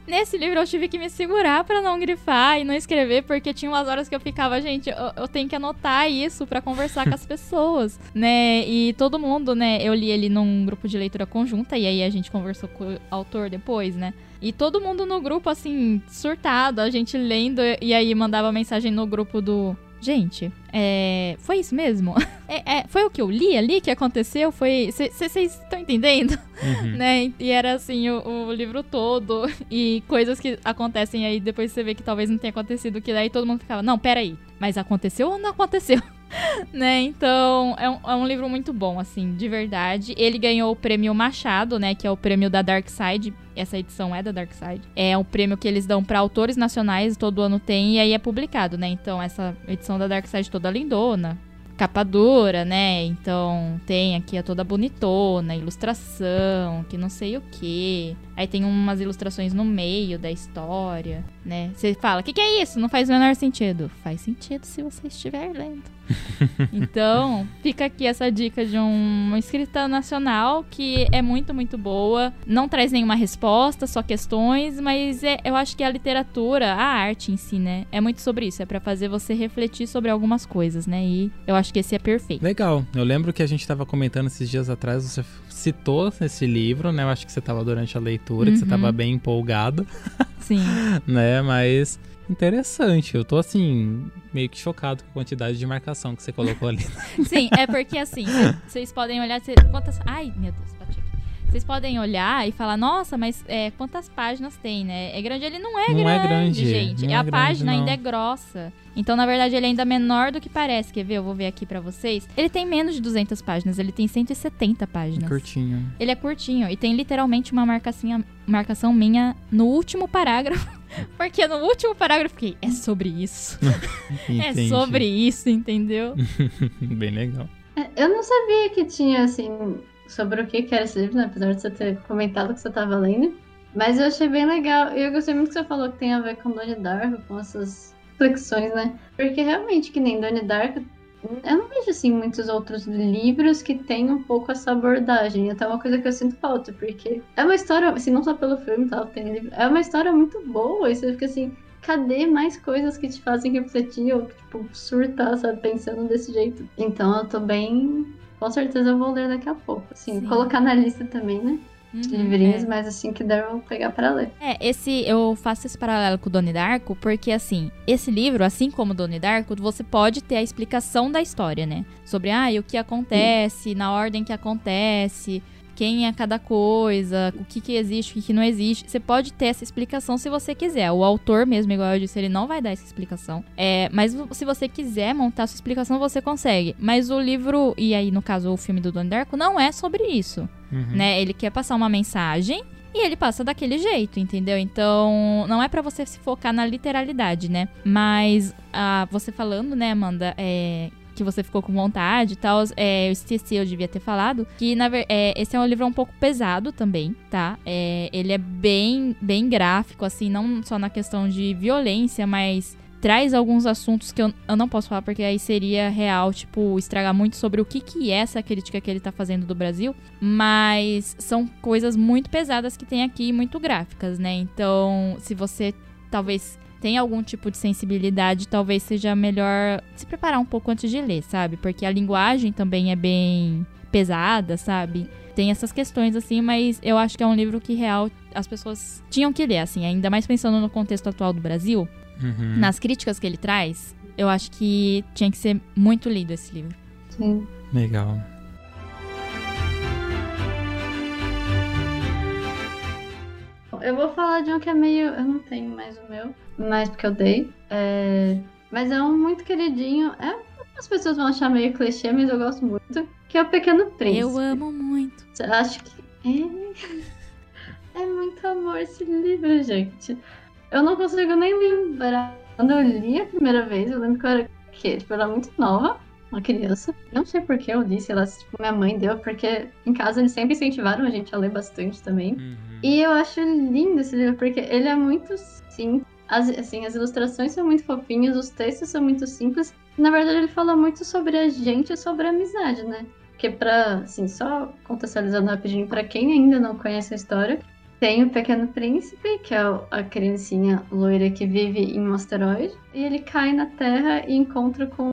Speaker 2: Nesse livro eu tive que me segurar para não grifar e não escrever, porque tinha umas horas que eu ficava, gente, eu, eu tenho que anotar isso para conversar com as pessoas, né? E todo mundo, né? Eu li ele num grupo de leitura conjunta e aí a gente conversou com o autor depois, né? E todo mundo no grupo, assim, surtado, a gente lendo, e aí mandava mensagem no grupo do gente, é, foi isso mesmo? É, é, foi o que eu li ali que aconteceu? Foi. Vocês estão entendendo? Uhum. né? E era assim, o, o, livro todo. E coisas que acontecem aí, depois você vê que talvez não tenha acontecido, que daí todo mundo ficava, não, peraí, mas aconteceu ou não aconteceu? né? Então, é um, é um, livro muito bom, assim, de verdade. Ele ganhou o prêmio Machado, né? Que é o prêmio da Dark Side. Essa edição é da Dark Side. É um prêmio que eles dão para autores nacionais, todo ano tem, e aí é publicado, né? Então, essa edição da Dark Side toda lindona, capa dura, né? Então tem aqui a toda bonitona, ilustração, que não sei o que. Aí tem umas ilustrações no meio da história, né? Você fala, o que, que é isso? Não faz o menor sentido. Faz sentido se você estiver lendo. então, fica aqui essa dica de um, uma escrita nacional que é muito, muito boa. Não traz nenhuma resposta, só questões, mas é, eu acho que a literatura, a arte em si, né? É muito sobre isso. É para fazer você refletir sobre algumas coisas, né? E eu acho que esse é perfeito.
Speaker 3: Legal. Eu lembro que a gente tava comentando esses dias atrás, você citou esse livro, né? Eu acho que você tava durante a leitura, uhum. que você tava uhum. bem empolgado.
Speaker 2: Sim.
Speaker 3: né? Mas interessante. Eu tô assim, meio que chocado com a quantidade de marcação que você colocou ali.
Speaker 2: Sim, é porque assim, vocês podem olhar. Quantas. Ai, meu Deus, bati aqui. Vocês podem olhar e falar, nossa, mas é, quantas páginas tem, né? É grande? Ele não é não grande, é grande gente. Não a é página grande, ainda é grossa. Então, na verdade, ele é ainda menor do que parece. Quer ver? Eu vou ver aqui para vocês. Ele tem menos de 200 páginas. Ele tem 170 páginas.
Speaker 3: Curtinho.
Speaker 2: Ele é curtinho. E tem literalmente uma marcação minha no último parágrafo. Porque no último parágrafo fiquei, é sobre isso. é sobre isso, entendeu?
Speaker 3: Bem legal.
Speaker 1: É, eu não sabia que tinha, assim, sobre o que, que era esse livro, né? apesar de você ter comentado que você estava lendo. Mas eu achei bem legal. E eu gostei muito que você falou que tem a ver com Donnie Darko, com essas flexões, né? Porque realmente, que nem Donnie Darko, eu não vejo, assim, muitos outros livros que têm um pouco essa abordagem. Até uma coisa que eu sinto falta, porque é uma história, assim, não só pelo filme tal, tem livro, é uma história muito boa. E você fica assim, cadê mais coisas que te fazem refletir ou, tipo, surtar, sabe, pensando desse jeito? Então eu tô bem com certeza eu vou ler daqui a pouco. Assim, Sim. colocar na lista também, né? Uhum, livrinhos, é. mas assim que deram pegar para ler.
Speaker 2: É, esse eu faço esse paralelo com o Doni Darko, porque assim, esse livro, assim como o Doni Darko, você pode ter a explicação da história, né? Sobre ah, o que acontece, Sim. na ordem que acontece, quem é cada coisa, o que, que existe, o que, que não existe. Você pode ter essa explicação se você quiser. O autor mesmo, igual eu disse, ele não vai dar essa explicação. É, mas se você quiser montar sua explicação, você consegue. Mas o livro, e aí no caso o filme do Don Darko, não é sobre isso. Uhum. Né? Ele quer passar uma mensagem e ele passa daquele jeito, entendeu? Então, não é para você se focar na literalidade, né? Mas, ah, você falando, né, Amanda, é, que você ficou com vontade e tal. É, eu esqueci, eu devia ter falado. Que na é, esse é um livro um pouco pesado também, tá? É, ele é bem, bem gráfico, assim, não só na questão de violência, mas traz alguns assuntos que eu, eu não posso falar porque aí seria real, tipo, estragar muito sobre o que, que é essa crítica que ele tá fazendo do Brasil. Mas são coisas muito pesadas que tem aqui, muito gráficas, né? Então, se você talvez tem algum tipo de sensibilidade, talvez seja melhor se preparar um pouco antes de ler, sabe? Porque a linguagem também é bem pesada, sabe? Tem essas questões assim, mas eu acho que é um livro que real as pessoas tinham que ler, assim, ainda mais pensando no contexto atual do Brasil, uhum. nas críticas que ele traz, eu acho que tinha que ser muito lido esse livro.
Speaker 1: Sim.
Speaker 3: Legal.
Speaker 1: Eu vou falar de um que é meio. Eu não tenho mais o meu, mas porque eu dei. É... Mas é um muito queridinho. É... As pessoas vão achar meio clichê, mas eu gosto muito. Que é o Pequeno Príncipe.
Speaker 2: Eu amo muito.
Speaker 1: Acho que. É... é muito amor esse livro, gente. Eu não consigo nem lembrar. Quando eu li a primeira vez, eu lembro que eu era, que, tipo, eu era muito nova uma criança. Não sei por que eu disse, ela, tipo, minha mãe deu, porque em casa eles sempre incentivaram a gente a ler bastante também. Uhum. E eu acho lindo esse livro, porque ele é muito simples. As, assim, as ilustrações são muito fofinhas, os textos são muito simples. Na verdade, ele fala muito sobre a gente e sobre a amizade, né? Porque pra, assim, só contextualizando rapidinho, para quem ainda não conhece a história, tem o Pequeno Príncipe, que é a criancinha loira que vive em um asteroide, e ele cai na Terra e encontra com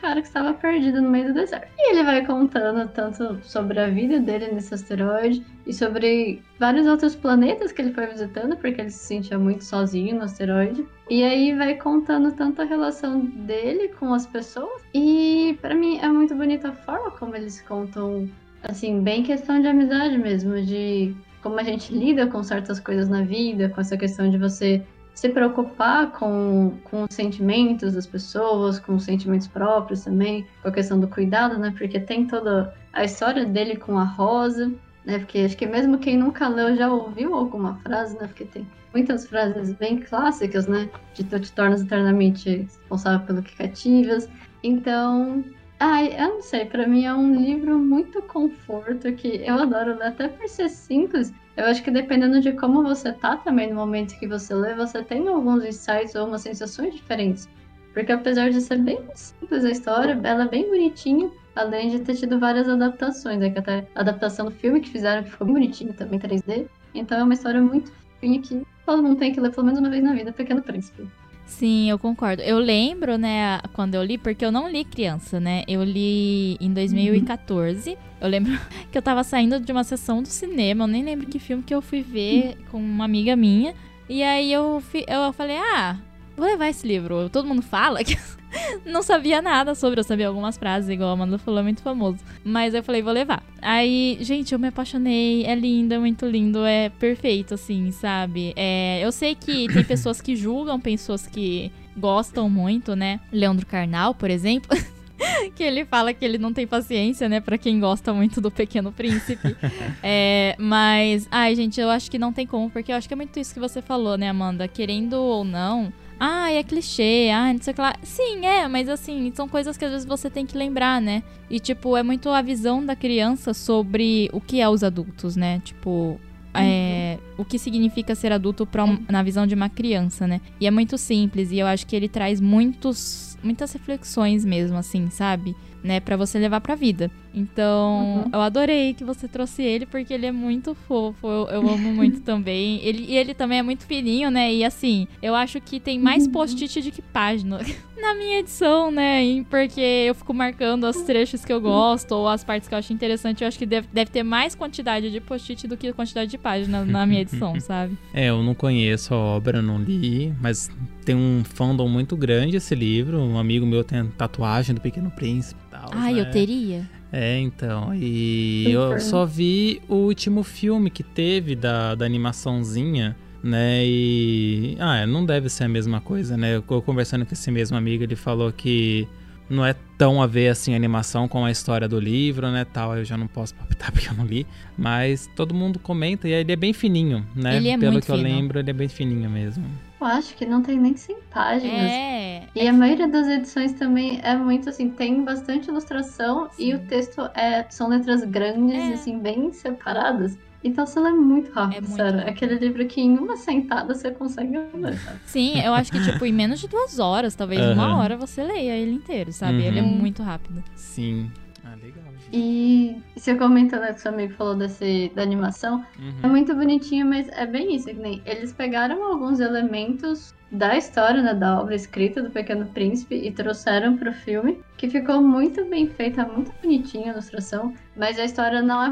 Speaker 1: cara que estava perdido no meio do deserto. E ele vai contando tanto sobre a vida dele nesse asteroide e sobre vários outros planetas que ele foi visitando, porque ele se sentia muito sozinho no asteroide. E aí vai contando tanto a relação dele com as pessoas. E para mim é muito bonita a forma como eles contam, assim, bem questão de amizade mesmo, de como a gente lida com certas coisas na vida, com essa questão de você se preocupar com, com os sentimentos das pessoas, com os sentimentos próprios também, com a questão do cuidado, né? Porque tem toda a história dele com a Rosa, né? Porque acho que mesmo quem nunca leu já ouviu alguma frase, né? Porque tem muitas frases bem clássicas, né? De tu te tornas eternamente responsável pelo que cativas. Então, ai, eu não sei, para mim é um livro muito conforto que eu adoro ler, até por ser simples, eu acho que dependendo de como você tá também no momento que você lê, você tem alguns insights ou umas sensações diferentes. Porque apesar de ser bem simples a história, ela é bem bonitinha, além de ter tido várias adaptações, né? Que até a adaptação do filme que fizeram, que ficou bonitinho também, 3D. Então é uma história muito fofinha que todo mundo tem que ler pelo menos uma vez na vida, Pequeno Príncipe.
Speaker 2: Sim, eu concordo. Eu lembro, né, quando eu li, porque eu não li criança, né? Eu li em 2014. Uhum. Eu lembro que eu tava saindo de uma sessão do cinema, eu nem lembro que filme que eu fui ver com uma amiga minha. E aí eu, eu falei, ah, vou levar esse livro. Todo mundo fala que não sabia nada sobre, eu sabia algumas frases, igual a Amanda falou, é muito famoso. Mas eu falei, vou levar. Aí, gente, eu me apaixonei, é lindo, é muito lindo, é perfeito, assim, sabe? É, eu sei que tem pessoas que julgam, pessoas que gostam muito, né? Leandro Carnal, por exemplo. que ele fala que ele não tem paciência, né, para quem gosta muito do Pequeno Príncipe. é, mas, ai, gente, eu acho que não tem como, porque eu acho que é muito isso que você falou, né, Amanda? Querendo ou não, ah, é clichê, ah, não sei o que lá. Sim, é, mas assim, são coisas que às vezes você tem que lembrar, né? E, tipo, é muito a visão da criança sobre o que é os adultos, né? Tipo, é, o que significa ser adulto pra um, na visão de uma criança, né? E é muito simples e eu acho que ele traz muitos, muitas reflexões mesmo, assim, sabe? Né, para você levar pra vida. Então, uhum. eu adorei que você trouxe ele, porque ele é muito fofo. Eu, eu amo muito também. Ele, e ele também é muito fininho, né? E assim, eu acho que tem mais uhum. post-it do que página na minha edição, né? Porque eu fico marcando os trechos que eu gosto ou as partes que eu acho interessante. Eu acho que deve, deve ter mais quantidade de post-it do que quantidade de página na minha edição, sabe?
Speaker 3: É, eu não conheço a obra, não li, mas tem um fandom muito grande esse livro. Um amigo meu tem tatuagem do Pequeno Príncipe tal.
Speaker 2: Ah, né? eu teria.
Speaker 3: É, então. E eu só vi o último filme que teve da, da animaçãozinha, né? E. Ah, não deve ser a mesma coisa, né? Eu conversando com esse mesmo amigo, ele falou que não é tão a ver assim a animação com a história do livro, né, tal. Eu já não posso palpitar porque eu não li, mas todo mundo comenta e ele é bem fininho, né?
Speaker 2: Ele é
Speaker 3: Pelo
Speaker 2: muito
Speaker 3: que
Speaker 2: fino.
Speaker 3: eu lembro, ele é bem fininho mesmo.
Speaker 1: Eu acho que não tem nem 100 páginas.
Speaker 2: É.
Speaker 1: E a maioria das edições também é muito assim, tem bastante ilustração Sim. e o texto é são letras grandes, é. assim, bem separadas. Então você lê muito rápido, é muito sério. Rápido. Aquele livro que em uma sentada você consegue ler.
Speaker 2: Sim, eu acho que, tipo, em menos de duas horas, talvez uhum. uma hora, você leia ele inteiro, sabe? Uhum. Ele é muito rápido.
Speaker 3: Sim. Ah, legal.
Speaker 1: E você comentou, né, que seu amigo falou desse, da animação. Uhum. É muito bonitinho, mas é bem isso, que nem eles pegaram alguns elementos da história, né, da obra escrita do Pequeno Príncipe e trouxeram pro filme, que ficou muito bem feita, muito bonitinha a ilustração, mas a história não é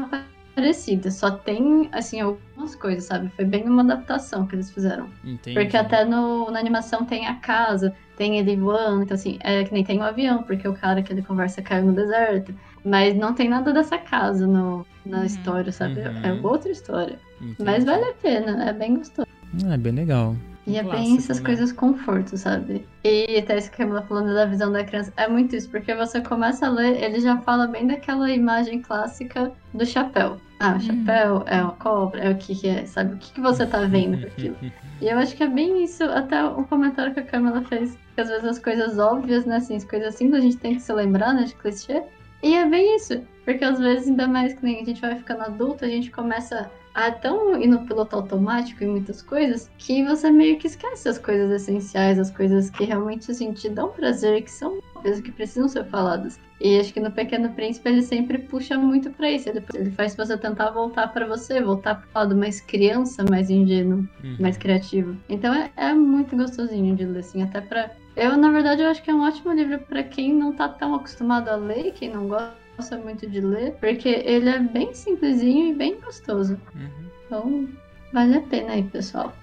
Speaker 1: parecida, só tem, assim, algumas coisas, sabe? Foi bem uma adaptação que eles fizeram.
Speaker 3: Entendi.
Speaker 1: Porque até no, na animação tem a casa, tem ele voando, então assim, é que nem tem o um avião, porque o cara que ele conversa caiu no deserto. Mas não tem nada dessa casa no, na uhum. história, sabe? É uhum. É outra história. Entendi. Mas vale a pena, é bem gostoso.
Speaker 3: É bem legal.
Speaker 1: E é bem essas né? coisas conforto, sabe? E até isso que a Camila falando da visão da criança, é muito isso, porque você começa a ler, ele já fala bem daquela imagem clássica do chapéu. Ah, o uhum. chapéu é uma cobra, é o que, que é, sabe? O que, que você tá vendo com aquilo? e eu acho que é bem isso, até o comentário que a Camila fez, que às vezes as coisas óbvias, né, assim, as coisas simples a gente tem que se lembrar, né, de clichê. E é bem isso, porque às vezes, ainda mais que nem a gente vai ficando adulto, a gente começa a tão ir no piloto automático em muitas coisas que você meio que esquece as coisas essenciais, as coisas que realmente assim, te dão prazer, que são coisas que precisam ser faladas. E acho que no Pequeno Príncipe ele sempre puxa muito para isso. Ele, ele, faz você tentar voltar para você, voltar pro lado mais criança, mais ingênuo, uhum. mais criativo. Então é, é, muito gostosinho de ler, assim, até pra. Eu, na verdade, eu acho que é um ótimo livro para quem não tá tão acostumado a ler, quem não gosta gosta muito de ler, porque ele é bem simplesinho e bem gostoso. Uhum. Então, vale a pena aí, pessoal.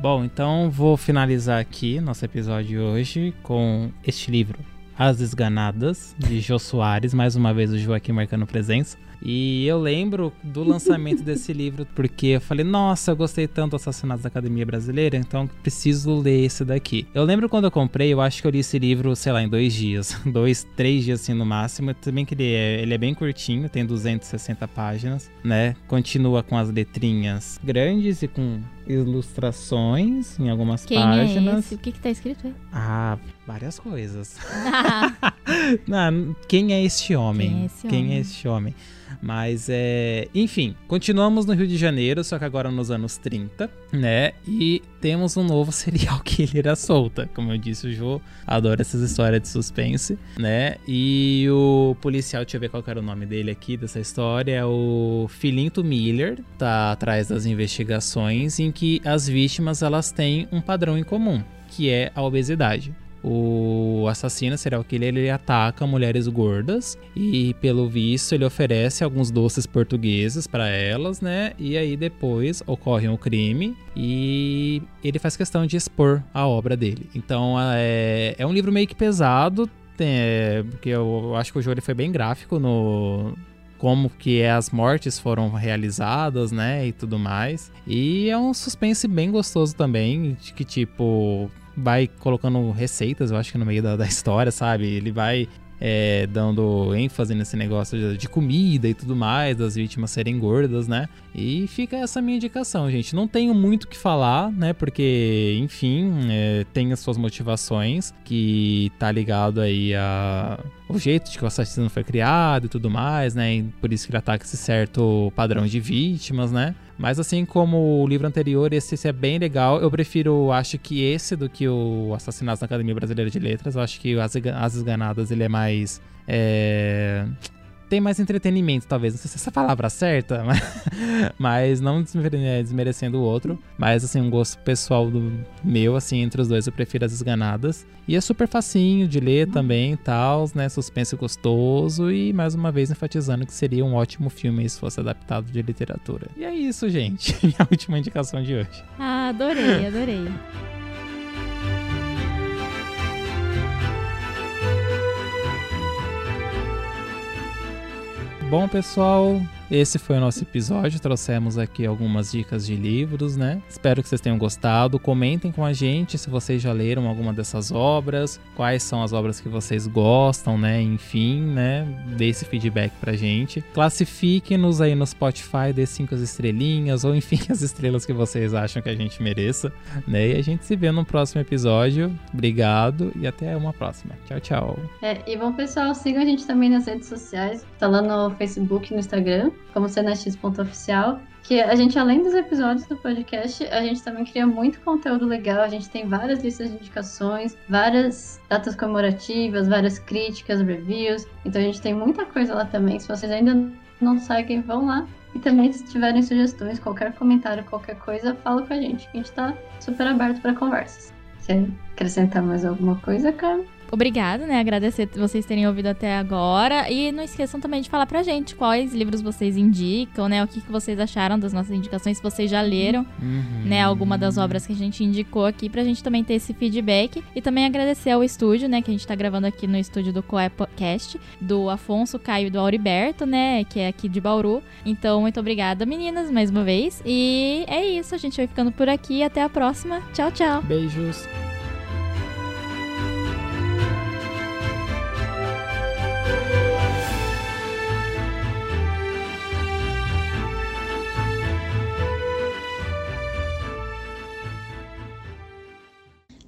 Speaker 3: Bom, então vou finalizar aqui nosso episódio de hoje com este livro, As Desganadas, de Jô Soares. Mais uma vez o Joaquim marcando presença. E eu lembro do lançamento desse livro porque eu falei, nossa, eu gostei tanto do Assassinatos da Academia Brasileira, então preciso ler esse daqui. Eu lembro quando eu comprei, eu acho que eu li esse livro, sei lá, em dois dias. Dois, três dias assim no máximo. Também que ele é, ele é bem curtinho, tem 260 páginas, né? Continua com as letrinhas grandes e com ilustrações em algumas
Speaker 2: Quem
Speaker 3: páginas.
Speaker 2: É esse? O que, que tá escrito aí?
Speaker 3: Ah, várias coisas. Não, quem é este homem?
Speaker 2: Quem é esse
Speaker 3: Quem
Speaker 2: homem?
Speaker 3: É este homem? Mas é. Enfim, continuamos no Rio de Janeiro, só que agora nos anos 30, né? E temos um novo serial killer solta. Como eu disse, o Jô adora essas histórias de suspense, né? E o policial, deixa eu ver qual era o nome dele aqui dessa história, é o Filinto Miller, tá atrás das investigações em que as vítimas elas têm um padrão em comum, que é a obesidade o assassino serial killer ele ataca mulheres gordas e pelo visto ele oferece alguns doces portugueses para elas, né? E aí depois ocorre um crime e ele faz questão de expor a obra dele. Então é, é um livro meio que pesado, é, porque eu, acho que o jogo foi bem gráfico no como que as mortes foram realizadas, né, e tudo mais. E é um suspense bem gostoso também, de que tipo vai colocando receitas, eu acho que no meio da, da história, sabe? Ele vai é, dando ênfase nesse negócio de, de, comida e tudo mais, das vítimas serem gordas, né? E fica essa minha indicação, gente. Não tenho muito o que falar, né? Porque, enfim, é, tem as suas motivações, que tá ligado aí a o jeito de que o assassino foi criado e tudo mais, né? E por isso que ele ataca esse certo padrão de vítimas, né? Mas assim como o livro anterior, esse, esse, é bem legal. Eu prefiro, acho que esse do que o Assassinato na Academia Brasileira de Letras. Eu acho que As, As Esganadas ele é mais. É tem mais entretenimento, talvez. Não sei se essa palavra é certa, mas, mas não desmerecendo o outro. Mas, assim, um gosto pessoal do meu, assim, entre os dois, eu prefiro as esganadas. E é super facinho de ler também e tal, né? Suspense gostoso. E, mais uma vez, enfatizando que seria um ótimo filme se fosse adaptado de literatura. E é isso, gente. Minha última indicação de hoje.
Speaker 2: Ah, adorei, adorei.
Speaker 3: Bom, pessoal, esse foi o nosso episódio. Trouxemos aqui algumas dicas de livros, né? Espero que vocês tenham gostado. Comentem com a gente se vocês já leram alguma dessas obras, quais são as obras que vocês gostam, né? Enfim, né? Dê esse feedback pra gente. Classifiquem-nos aí no Spotify, dê cinco estrelinhas, ou enfim, as estrelas que vocês acham que a gente mereça, né? E a gente se vê no próximo episódio. Obrigado e até uma próxima. Tchau, tchau.
Speaker 1: É, e bom, pessoal, sigam a gente também nas redes sociais. Tá lá no Facebook no Instagram como cenax.oficial, que a gente, além dos episódios do podcast, a gente também cria muito conteúdo legal. A gente tem várias listas de indicações, várias datas comemorativas, várias críticas, reviews. Então a gente tem muita coisa lá também. Se vocês ainda não seguem, vão lá. E também, se tiverem sugestões, qualquer comentário, qualquer coisa, fala com a gente. A gente tá super aberto para conversas. Quer acrescentar mais alguma coisa, cara?
Speaker 2: Obrigada, né? Agradecer vocês terem ouvido até agora. E não esqueçam também de falar pra gente quais livros vocês indicam, né? O que, que vocês acharam das nossas indicações, se vocês já leram, uhum. né? Alguma das obras que a gente indicou aqui, pra gente também ter esse feedback. E também agradecer ao estúdio, né? Que a gente tá gravando aqui no estúdio do Coepcast, do Afonso, Caio e do Auriberto, né? Que é aqui de Bauru. Então, muito obrigada, meninas, mais uma vez. E é isso, a gente vai ficando por aqui. Até a próxima. Tchau, tchau.
Speaker 3: Beijos.